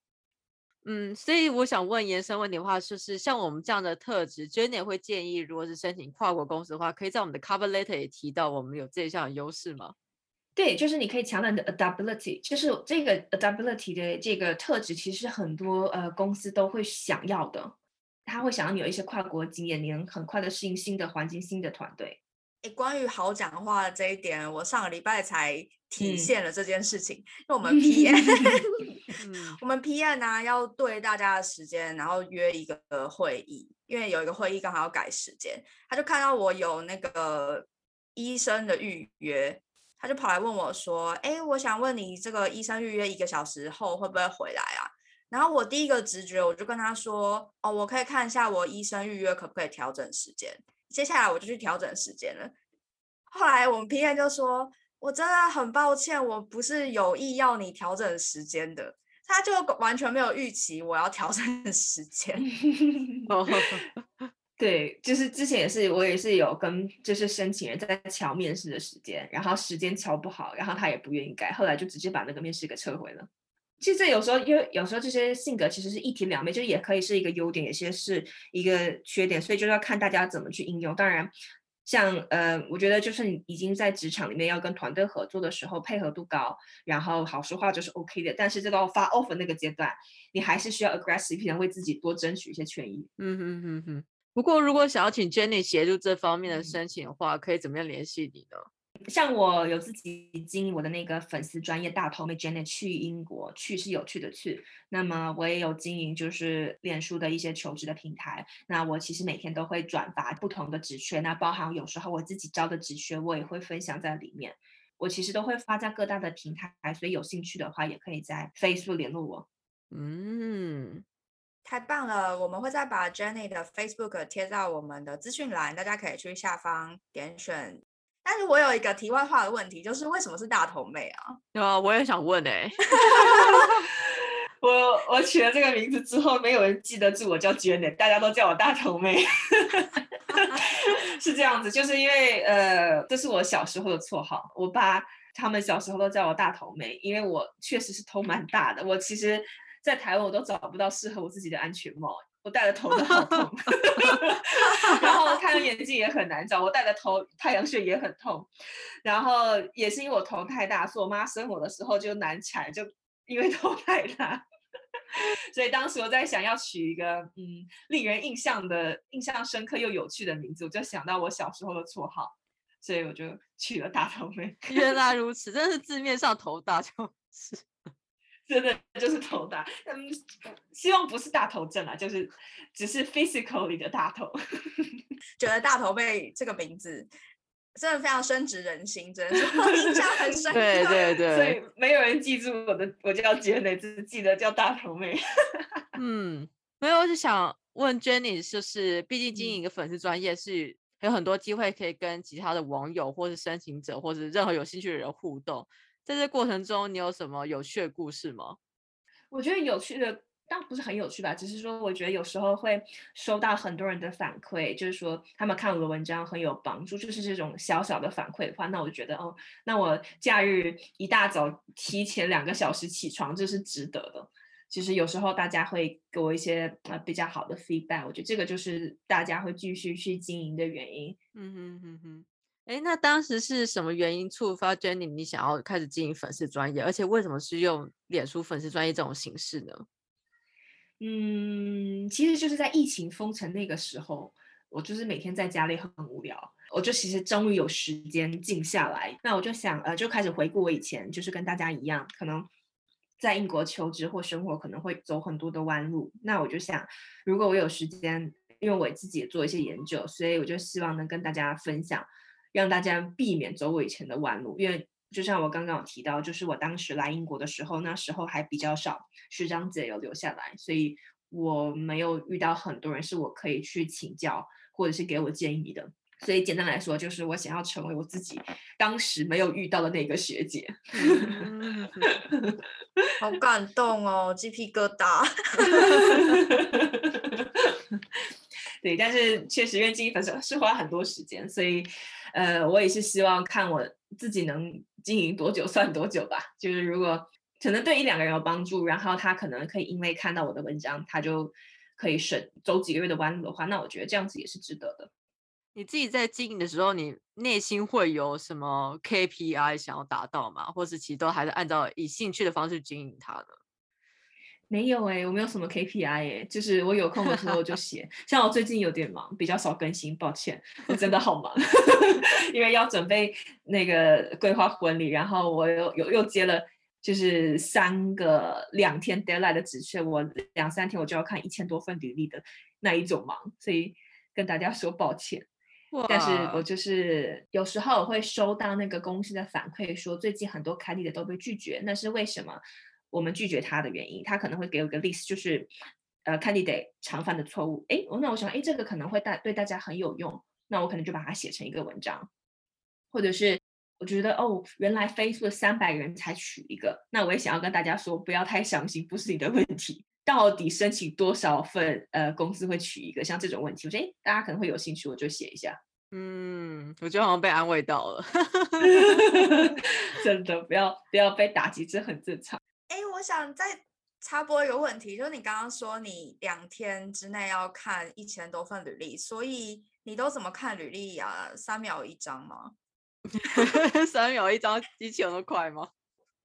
嗯，所以我想问延伸问题的话，就是像我们这样的特质，Jenny 会建议，如果是申请跨国公司的话，可以在我们的 cover letter 也提到我们有这项优势吗？对，就是你可以强调你的 adaptability，就是这个 adaptability 的这个特质，其实很多呃公司都会想要的。他会想要你有一些跨国经验，你能很快的适应新的环境、新的团队。诶，关于好讲话的这一点，我上个礼拜才体现了这件事情。因为我们 (laughs) PM，(laughs) 我们 PM 呢要对大家的时间，然后约一个会议，因为有一个会议刚好要改时间，他就看到我有那个医生的预约。他就跑来问我说：“哎，我想问你，这个医生预约一个小时后会不会回来啊？”然后我第一个直觉我就跟他说，哦，我可以看一下我医生预约可不可以调整时间。接下来我就去调整时间了。后来我们 P N 就说，我真的很抱歉，我不是有意要你调整时间的。他就完全没有预期我要调整时间。(laughs) (laughs) 对，就是之前也是我也是有跟就是申请人在敲面试的时间，然后时间敲不好，然后他也不愿意改，后来就直接把那个面试给撤回了。其实这有时候因为有时候这些性格其实是一体两面，就是也可以是一个优点，有些是一个缺点，所以就要看大家怎么去应用。当然。像呃，我觉得就是你已经在职场里面要跟团队合作的时候，配合度高，然后好说话就是 OK 的。但是这到发 offer 那个阶段，你还是需要 aggressive，的为自己多争取一些权益。嗯哼哼哼。不过如果想要请 Jenny 协助这方面的申请的话，可以怎么样联系你呢？像我有自己经营我的那个粉丝专业大头妹 Jenny 去英国，去是有趣的去。那么我也有经营就是脸书的一些求职的平台。那我其实每天都会转发不同的职缺，那包含有时候我自己招的职缺，我也会分享在里面。我其实都会发在各大的平台，所以有兴趣的话也可以在 Facebook 联络我。嗯，太棒了！我们会再把 Jenny 的 Facebook 贴到我们的资讯栏，大家可以去下方点选。但是我有一个题外话的问题，就是为什么是大头妹啊？对啊，我也想问哎。(laughs) 我我取了这个名字之后，没有人记得住我叫 Jenny，大家都叫我大头妹。(laughs) 是这样子，就是因为呃，这是我小时候的绰号，我爸他们小时候都叫我大头妹，因为我确实是头蛮大的。我其实，在台湾我都找不到适合我自己的安全帽。我戴了头都好痛，(laughs) 然后太阳眼镜也很难找，我戴的头太阳穴也很痛，然后也是因为我头太大，所以我妈生我的时候就难产，就因为头太大，(laughs) 所以当时我在想要取一个嗯令人印象的、印象深刻又有趣的名字，我就想到我小时候的绰号，所以我就取了大头妹。原来 (laughs) 如此，真的是字面上头大就是。(laughs) 真的就是头大，嗯，希望不是大头症啊，就是只是 physically 的大头。(laughs) 觉得大头被这个名字真的非常深植人心，真的印象很深。对 (laughs) 对对，所以没有人记住我的，我叫 Jenny，只记得叫大头妹。嗯，没有，我就想问 Jenny，就是毕竟经营一个粉丝专业是有很多机会可以跟其他的网友或是申请者或是任何有兴趣的人互动。在这过程中，你有什么有趣的故事吗？我觉得有趣的，倒不是很有趣吧，只是说，我觉得有时候会收到很多人的反馈，就是说他们看我的文章很有帮助，就是这种小小的反馈的话，那我觉得哦，那我假日一大早提前两个小时起床，这是值得的。其实有时候大家会给我一些呃比较好的 feedback，我觉得这个就是大家会继续去经营的原因。嗯哼哼哼。哎，那当时是什么原因触发 Jenny 你想要开始经营粉丝专业，而且为什么是用脸书粉丝专业这种形式呢？嗯，其实就是在疫情封城那个时候，我就是每天在家里很无聊，我就其实终于有时间静下来，那我就想呃，就开始回顾我以前就是跟大家一样，可能在英国求职或生活可能会走很多的弯路，那我就想，如果我有时间，因为我自己也做一些研究，所以我就希望能跟大家分享。让大家避免走我以前的弯路，因为就像我刚刚有提到，就是我当时来英国的时候，那时候还比较少学长姐有留下来，所以我没有遇到很多人是我可以去请教或者是给我建议的。所以简单来说，就是我想要成为我自己当时没有遇到的那个学姐。好感动哦，鸡皮疙瘩。(laughs) 对，但是确实因为经营粉丝是花很多时间，所以。呃，我也是希望看我自己能经营多久算多久吧。就是如果可能对一两个人有帮助，然后他可能可以因为看到我的文章，他就可以省走几个月的弯路的话，那我觉得这样子也是值得的。你自己在经营的时候，你内心会有什么 KPI 想要达到吗？或是其实都还是按照以兴趣的方式经营它的？没有哎，我没有什么 KPI 哎，就是我有空的时候就写。(laughs) 像我最近有点忙，比较少更新，抱歉，(laughs) 我真的好忙，因为要准备那个规划婚礼，然后我又又又接了就是三个两天 deadline 的指示，我两三天我就要看一千多份履历的那一种忙，所以跟大家说抱歉。但是我就是有时候我会收到那个公司的反馈，说最近很多开立的都被拒绝，那是为什么？我们拒绝他的原因，他可能会给我一个 list，就是呃 candidate 常犯的错误。哎，那我想，哎，这个可能会大对大家很有用，那我可能就把它写成一个文章，或者是我觉得哦，原来 Facebook 三百人才取一个，那我也想要跟大家说，不要太相信，不是你的问题。到底申请多少份？呃，公司会取一个像这种问题，我觉得哎，大家可能会有兴趣，我就写一下。嗯，我觉得好像被安慰到了，(laughs) 真的不要不要被打击，这很正常。哎，我想再插播一个问题，就是你刚刚说你两天之内要看一千多份履历，所以你都怎么看履历啊？三秒一张吗？(laughs) 三秒一张，机器有那么快吗？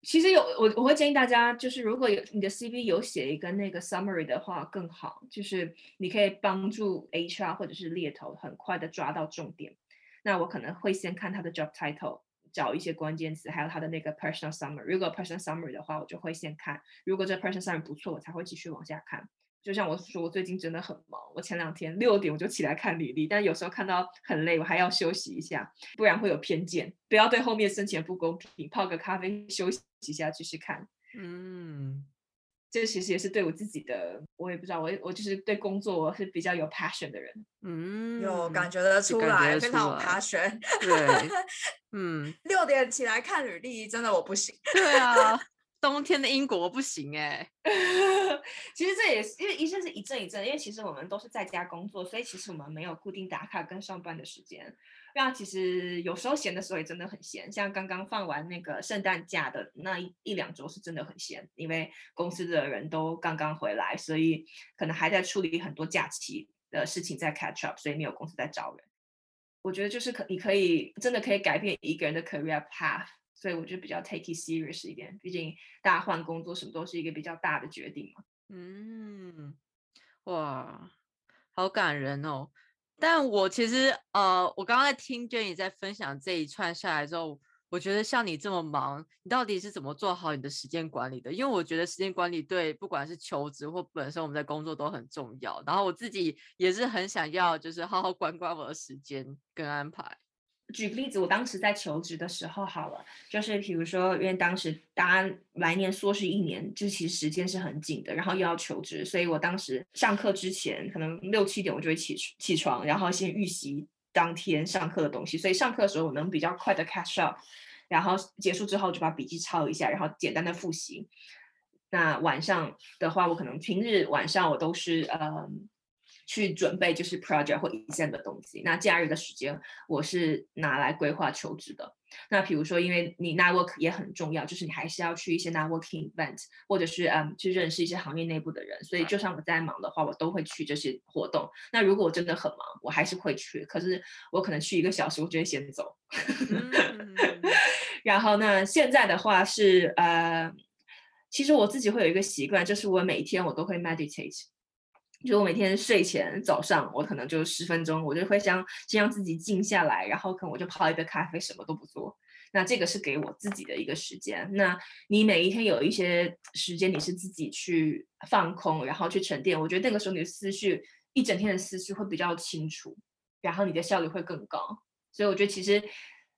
其实有我我会建议大家，就是如果有你的 CV 有写一个那个 summary 的话更好，就是你可以帮助 HR 或者是猎头很快的抓到重点。那我可能会先看他的 job title，找一些关键词，还有他的那个 personal summary。如果 personal summary 的话，我就会先看，如果这 personal summary 不错，我才会继续往下看。就像我说，我最近真的很忙。我前两天六点我就起来看履历，但有时候看到很累，我还要休息一下，不然会有偏见。不要对后面生前不公平，泡个咖啡休息一下继续看。嗯，这其实也是对我自己的，我也不知道，我我就是对工作我是比较有 passion 的人。嗯，有感觉得出来，非常有 passion。对，(laughs) 嗯，六点起来看履历，真的我不行。对啊。(laughs) 冬天的英国不行哎，(laughs) 其实这也是因为一阵是一阵一阵，因为其实我们都是在家工作，所以其实我们没有固定打卡跟上班的时间。那其实有时候闲的时候也真的很闲，像刚刚放完那个圣诞假的那一一两周是真的很闲，因为公司的人都刚刚回来，所以可能还在处理很多假期的事情在 catch up，所以没有公司在招人。我觉得就是可你可以真的可以改变一个人的 career path。所以我觉得比较 take it serious 一点，毕竟大家换工作什么都是一个比较大的决定嘛。嗯，哇，好感人哦！但我其实呃，我刚刚在听 Jenny 在分享这一串下来之后，我觉得像你这么忙，你到底是怎么做好你的时间管理的？因为我觉得时间管理对不管是求职或本身我们在工作都很重要。然后我自己也是很想要，就是好好管管我的时间跟安排。举个例子，我当时在求职的时候，好了，就是比如说，因为当时大家来年硕士一年，就其实时间是很紧的，然后又要求职，所以我当时上课之前，可能六七点我就会起起床，然后先预习当天上课的东西，所以上课的时候我能比较快的 catch up，然后结束之后就把笔记抄一下，然后简单的复习。那晚上的话，我可能平日晚上我都是嗯。去准备就是 project 或 exam 的东西。那假日的时间，我是拿来规划求职的。那比如说，因为你 network 也很重要，就是你还是要去一些 networking event，或者是嗯去认识一些行业内部的人。所以，就算我在忙的话，我都会去这些活动。那如果我真的很忙，我还是会去。可是我可能去一个小时，我就会先走。(laughs) 然后，呢现在的话是呃，其实我自己会有一个习惯，就是我每一天我都会 meditate。就我每天睡前早上，我可能就十分钟，我就会想先让自己静下来，然后可能我就泡一杯咖啡，什么都不做。那这个是给我自己的一个时间。那你每一天有一些时间，你是自己去放空，然后去沉淀。我觉得那个时候你的思绪一整天的思绪会比较清楚，然后你的效率会更高。所以我觉得其实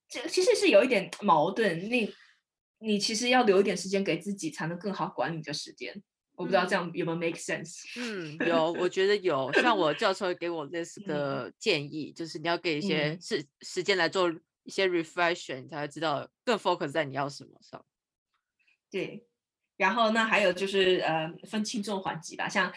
这其实是有一点矛盾。你你其实要留一点时间给自己，才能更好管理的时间。我不知道这样有没有 make sense？嗯，有，我觉得有。像我教授给我 this 的建议，就是你要给一些时时间来做一些 reflection，你才会知道更 focus 在你要什么上。对，然后那还有就是呃，分轻重缓急吧。像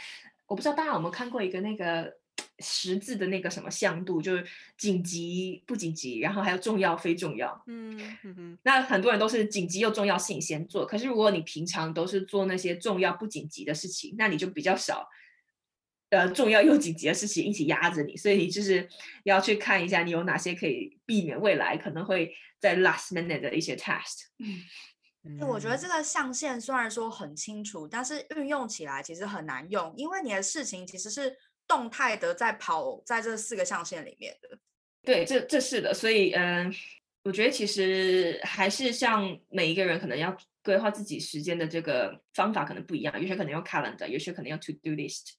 我不知道大家有没有看过一个那个。十字的那个什么向度，就是紧急不紧急，然后还有重要非重要。嗯嗯，那很多人都是紧急又重要性先做，可是如果你平常都是做那些重要不紧急的事情，那你就比较少，呃，重要又紧急的事情一起压着你，所以你就是要去看一下你有哪些可以避免未来可能会在 last minute 的一些 test。嗯，我觉得这个象限虽然说很清楚，但是运用起来其实很难用，因为你的事情其实是。动态的在跑在这四个象限里面的，对，这这是的，所以嗯，我觉得其实还是像每一个人可能要规划自己时间的这个方法可能不一样，有些可能用 calendar，有些可能用 to do list。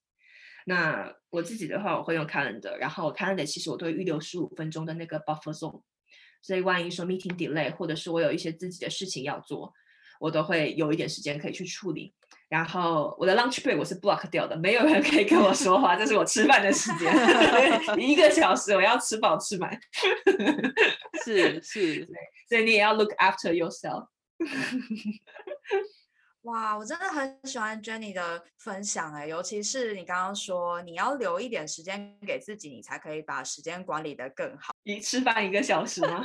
那我自己的话，我会用 calendar，然后 calendar 其实我都会预留十五分钟的那个 buffer zone，所以万一说 meeting delay，或者是我有一些自己的事情要做。我都会有一点时间可以去处理。然后我的 lunch break 我是 block 掉的，没有人可以跟我说话，这是我吃饭的时间，(laughs) 一个小时我要吃饱吃满。是是，(laughs) 所以你也要 look after yourself。(laughs) 哇，我真的很喜欢 Jenny 的分享哎，尤其是你刚刚说你要留一点时间给自己，你才可以把时间管理的更好。你吃饭一个小时吗？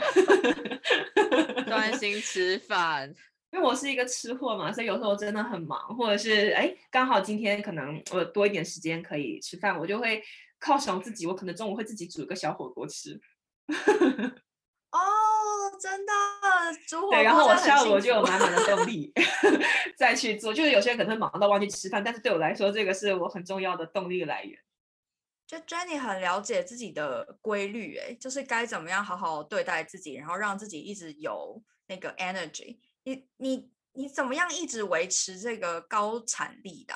专心吃饭。因为我是一个吃货嘛，所以有时候真的很忙，或者是哎，刚好今天可能我多一点时间可以吃饭，我就会犒赏自己，我可能中午会自己煮个小火锅吃。(laughs) 哦，真的，煮火锅。对，然后我下午我就有满满的动力 (laughs) (laughs) 再去做。就是有些人可能会忙到忘记吃饭，但是对我来说，这个是我很重要的动力来源。就 Jenny 很了解自己的规律，哎，就是该怎么样好好对待自己，然后让自己一直有那个 energy。你你你怎么样一直维持这个高产力的？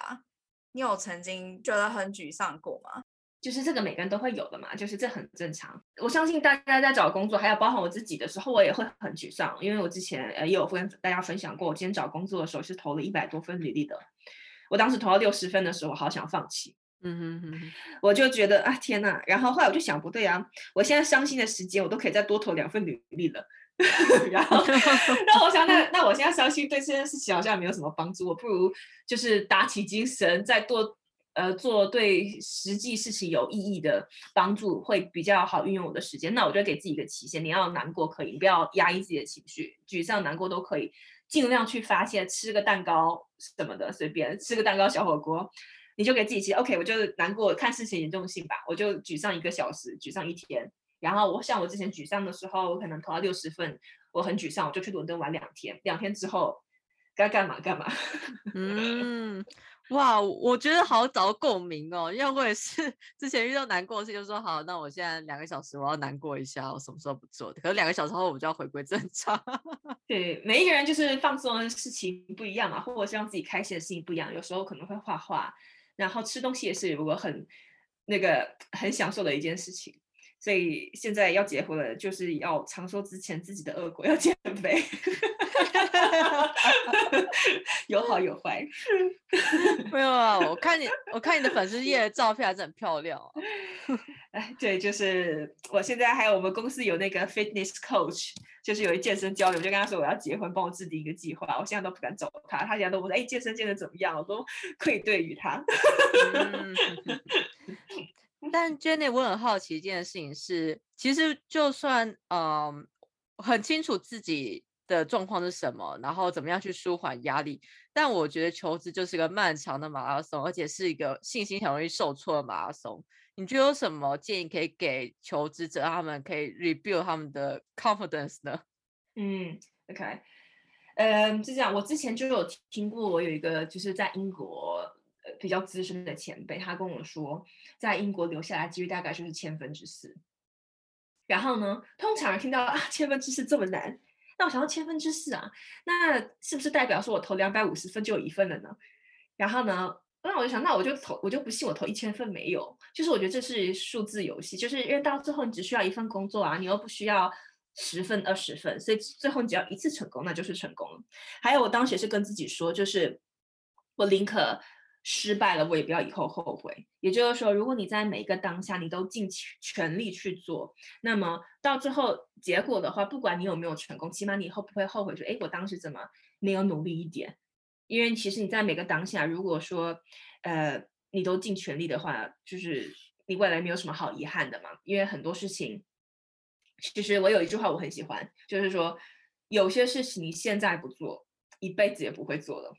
你有曾经觉得很沮丧过吗？就是这个每个人都会有的嘛，就是这很正常。我相信大家在找工作，还有包含我自己的时候，我也会很沮丧，因为我之前呃也有跟大家分享过，我今天找工作的时候是投了一百多份履历的，我当时投到六十分的时候，我好想放弃。嗯哼哼，我就觉得啊天呐，然后后来我就想不对啊，我现在伤心的时间，我都可以再多投两份履历了。(laughs) 然后，(laughs) 那我想，那那我现在相信对这件事情好像没有什么帮助，我不如就是打起精神，再多呃做对实际事情有意义的帮助，会比较好运用我的时间。那我就给自己一个期限，你要难过可以，你不要压抑自己的情绪，沮丧、难过都可以，尽量去发泄，吃个蛋糕什么的，随便吃个蛋糕、小火锅，你就给自己期 OK，我就难过，看事情严重性吧，我就沮丧一个小时，沮丧一天。然后我像我之前沮丧的时候，我可能投到六十分，我很沮丧，我就去伦敦玩两天。两天之后该干嘛干嘛。(laughs) 嗯，哇，我觉得好找共鸣哦，因为我也是 (laughs) 之前遇到难过的事，就说好，那我现在两个小时我要难过一下，我什么时候不做的？可是两个小时后我就要回归正常。(laughs) 对，每一个人就是放松的事情不一样嘛，或者是让自己开心的事情不一样。有时候可能会画画，然后吃东西也是如果很那个很享受的一件事情。所以现在要结婚了，就是要常说之前自己的恶果要减肥，(laughs) 有好有坏。没有啊，我看你，我看你的粉丝页的照片还是很漂亮。哎，对，就是我现在还有我们公司有那个 fitness coach，就是有一健身教练，我就跟他说我要结婚，帮我制定一个计划。我现在都不敢找他，他现在都问哎健身健的怎么样，我都愧对于他。(laughs) 但 Jenny，我很好奇一件事情是，其实就算嗯很清楚自己的状况是什么，然后怎么样去舒缓压力，但我觉得求职就是个漫长的马拉松，而且是一个信心很容易受挫的马拉松。你觉得有什么建议可以给求职者，他们可以 rebuild 他们的 confidence 呢？嗯，OK，嗯，是这样，我之前就有听过，我有一个就是在英国。比较资深的前辈，他跟我说，在英国留下来几率大概就是千分之四。然后呢，通常听到啊千分之四这么难，那我想到千分之四啊，那是不是代表说我投两百五十分就有一份了呢？然后呢，那我就想，那我就投，我就不信我投一千份没有。就是我觉得这是数字游戏，就是因为到最后你只需要一份工作啊，你又不需要十份二十份，所以最后你只要一次成功，那就是成功了。还有我当时也是跟自己说，就是我宁可。失败了，我也不要以后后悔。也就是说，如果你在每一个当下，你都尽全力去做，那么到最后结果的话，不管你有没有成功，起码你以后不会后悔说，哎，我当时怎么没有努力一点？因为其实你在每个当下，如果说，呃，你都尽全力的话，就是你未来没有什么好遗憾的嘛。因为很多事情，其实我有一句话我很喜欢，就是说，有些事情你现在不做，一辈子也不会做了。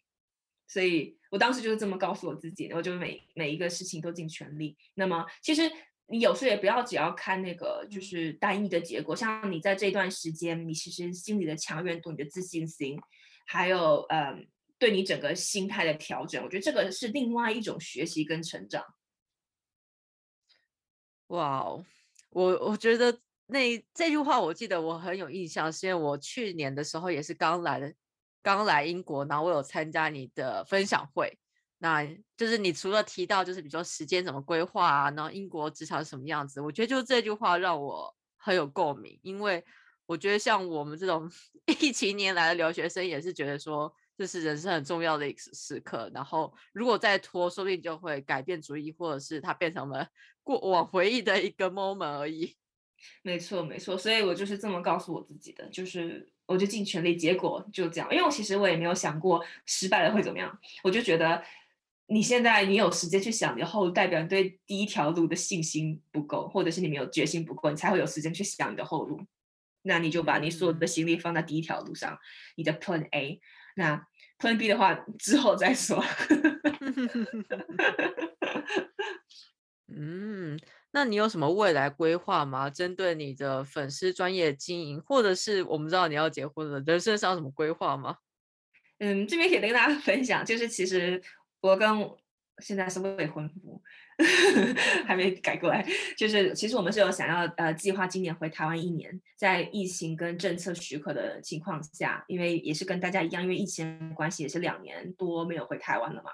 所以我当时就是这么告诉我自己，我就每每一个事情都尽全力。那么其实你有时候也不要只要看那个就是单一的结果，像你在这段时间，你其实心里的强韧度、你的自信心，还有呃对你整个心态的调整，我觉得这个是另外一种学习跟成长。哇哦，我我觉得那这句话我记得我很有印象，是因为我去年的时候也是刚来的。刚来英国，然后我有参加你的分享会，那就是你除了提到就是比如说时间怎么规划啊，然后英国职场什么样子，我觉得就这句话让我很有共鸣，因为我觉得像我们这种 (laughs) 疫情年来的留学生也是觉得说这是人生很重要的一个时时刻。然后如果再拖，说不定就会改变主意，或者是它变成了 (laughs) 过往回忆的一个 moment 而已。没错，没错，所以我就是这么告诉我自己的，就是我就尽全力，结果就这样。因为我其实我也没有想过失败了会怎么样，我就觉得你现在你有时间去想以后，代表你对第一条路的信心不够，或者是你没有决心不够，你才会有时间去想你的后路。那你就把你所有的心力放在第一条路上，你的 Plan A。那 Plan B 的话之后再说。(laughs) 嗯。那你有什么未来规划吗？针对你的粉丝专业经营，或者是我们知道你要结婚了，人生上有什么规划吗？嗯，这边可以跟大家 (laughs) 分享，就是其实我跟现在是未婚夫，(laughs) 还没改过来。就是其实我们是有想要呃计划今年回台湾一年，在疫情跟政策许可的情况下，因为也是跟大家一样，因为疫情关系也是两年多没有回台湾了嘛。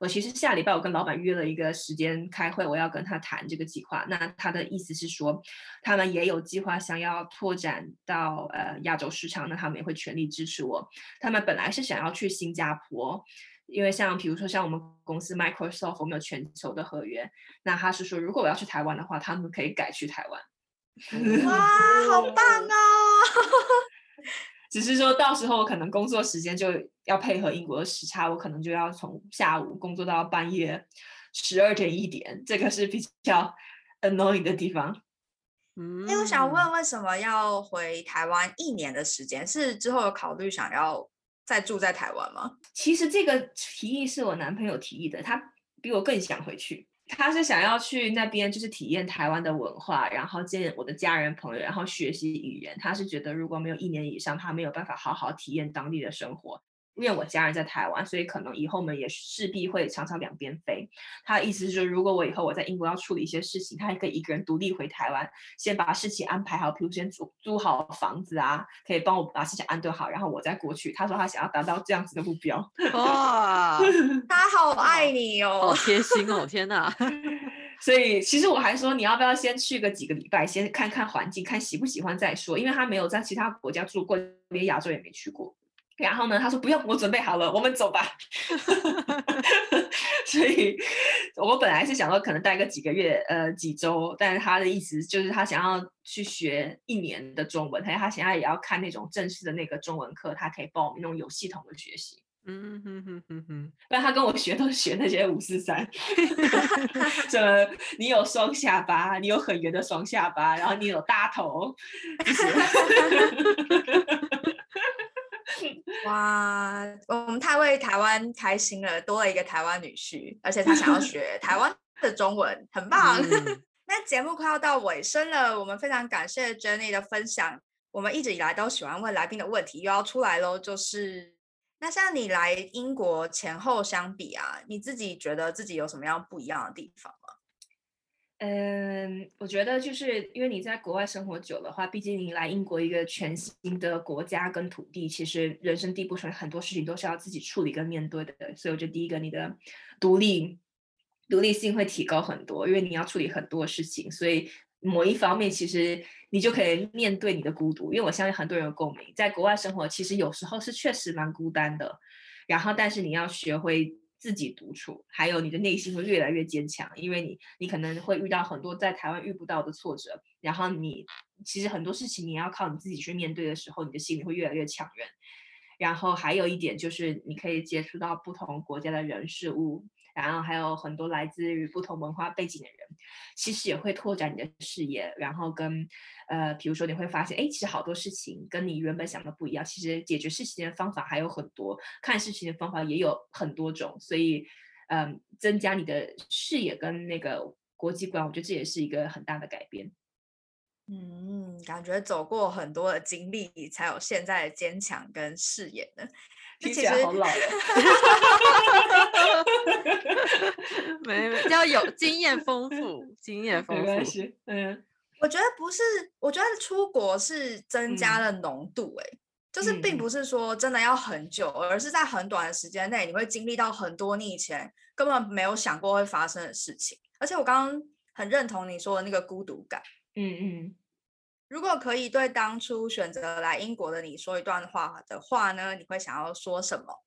我其实下礼拜我跟老板约了一个时间开会，我要跟他谈这个计划。那他的意思是说，他们也有计划想要拓展到呃亚洲市场，那他们也会全力支持我。他们本来是想要去新加坡，因为像比如说像我们公司 Microsoft，我们有全球的合约。那他是说，如果我要去台湾的话，他们可以改去台湾。哇，好棒哦！(laughs) 只是说到时候我可能工作时间就要配合英国的时差，我可能就要从下午工作到半夜十二点一点，这个是比较 (laughs) annoying 的地方。嗯，哎，我想问，为什么要回台湾一年的时间？是之后有考虑想要再住在台湾吗？其实这个提议是我男朋友提议的，他比我更想回去。他是想要去那边，就是体验台湾的文化，然后见我的家人朋友，然后学习语言。他是觉得如果没有一年以上，他没有办法好好体验当地的生活。因为我家人在台湾，所以可能以后我们也势必会常常两边飞。他的意思是说，如果我以后我在英国要处理一些事情，他还可以一个人独立回台湾，先把事情安排好，比如先租租好房子啊，可以帮我把事情安顿好，然后我再过去。他说他想要达到这样子的目标。哇，(laughs) 他好爱你哦，好贴心哦，(laughs) 天哪！所以其实我还说，你要不要先去个几个礼拜，先看看环境，看喜不喜欢再说。因为他没有在其他国家住过，连亚洲也没去过。然后呢，他说不用，我准备好了，我们走吧。(laughs) (laughs) 所以，我本来是想说可能待个几个月，呃，几周。但是他的意思就是他想要去学一年的中文，他他想要也要看那种正式的那个中文课，他可以报名那种有系统的学习。嗯哼哼哼哼。但他跟我学都是学那些五四三，(laughs) 什么你有双下巴，你有很圆的双下巴，然后你有大头。哇，我们太为台湾开心了，多了一个台湾女婿，而且他想要 (laughs) 学台湾的中文，很棒。(laughs) 那节目快要到尾声了，我们非常感谢 Jenny 的分享。我们一直以来都喜欢问来宾的问题又要出来喽，就是那像你来英国前后相比啊，你自己觉得自己有什么样不一样的地方吗？嗯，我觉得就是因为你在国外生活久的话，毕竟你来英国一个全新的国家跟土地，其实人生地不熟，很多事情都是要自己处理跟面对的。所以我觉得第一个，你的独立独立性会提高很多，因为你要处理很多事情，所以某一方面其实你就可以面对你的孤独。因为我相信很多人有共鸣，在国外生活其实有时候是确实蛮孤单的，然后但是你要学会。自己独处，还有你的内心会越来越坚强，因为你你可能会遇到很多在台湾遇不到的挫折，然后你其实很多事情你要靠你自己去面对的时候，你的心里会越来越强韧。然后还有一点就是，你可以接触到不同国家的人事物。然后还有很多来自于不同文化背景的人，其实也会拓展你的视野。然后跟，呃，比如说你会发现，哎，其实好多事情跟你原本想的不一样。其实解决事情的方法还有很多，看事情的方法也有很多种。所以，嗯，增加你的视野跟那个国际观，我觉得这也是一个很大的改变。嗯，感觉走过很多的经历，才有现在的坚强跟视野呢。听起来好老，没没要有经验丰富，经验丰富。嗯，我觉得不是，我觉得出国是增加了浓度，哎，就是并不是说真的要很久，而是在很短的时间内，你会经历到很多你以前根本没有想过会发生的事情。而且我刚刚很认同你说的那个孤独感，嗯嗯。如果可以对当初选择来英国的你说一段话的话呢，你会想要说什么？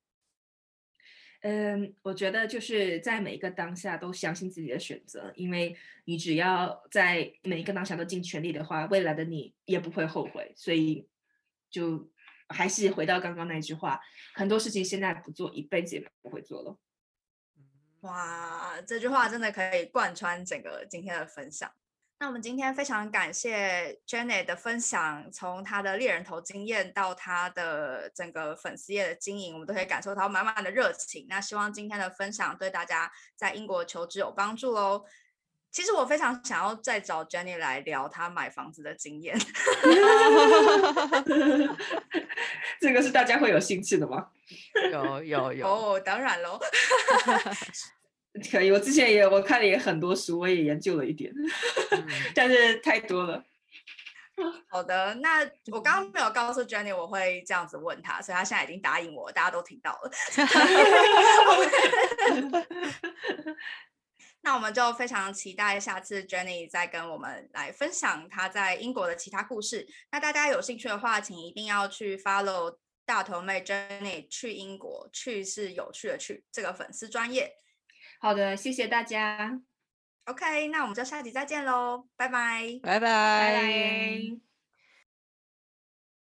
嗯，我觉得就是在每一个当下都相信自己的选择，因为你只要在每一个当下都尽全力的话，未来的你也不会后悔。所以，就还是回到刚刚那句话，很多事情现在不做，一辈子也不会做了。哇，这句话真的可以贯穿整个今天的分享。那我们今天非常感谢 Jenny 的分享，从她的猎人头经验到她的整个粉丝页的经营，我们都可以感受到满满的热情。那希望今天的分享对大家在英国求职有帮助哦。其实我非常想要再找 Jenny 来聊她买房子的经验。(laughs) (laughs) 这个是大家会有兴趣的吗？有有有哦，当然喽。(laughs) (laughs) 可以，我之前也我看了也很多书，我也研究了一点，(laughs) 但是太多了。好的，那我刚刚没有告诉 Jenny 我会这样子问他，所以他现在已经答应我，大家都听到了。(laughs) 那我们就非常期待下次 Jenny 再跟我们来分享她在英国的其他故事。那大家有兴趣的话，请一定要去 follow 大头妹 Jenny 去英国，去是有趣的去这个粉丝专业。好的，谢谢大家。OK，那我们就下集再见喽，拜拜，拜拜。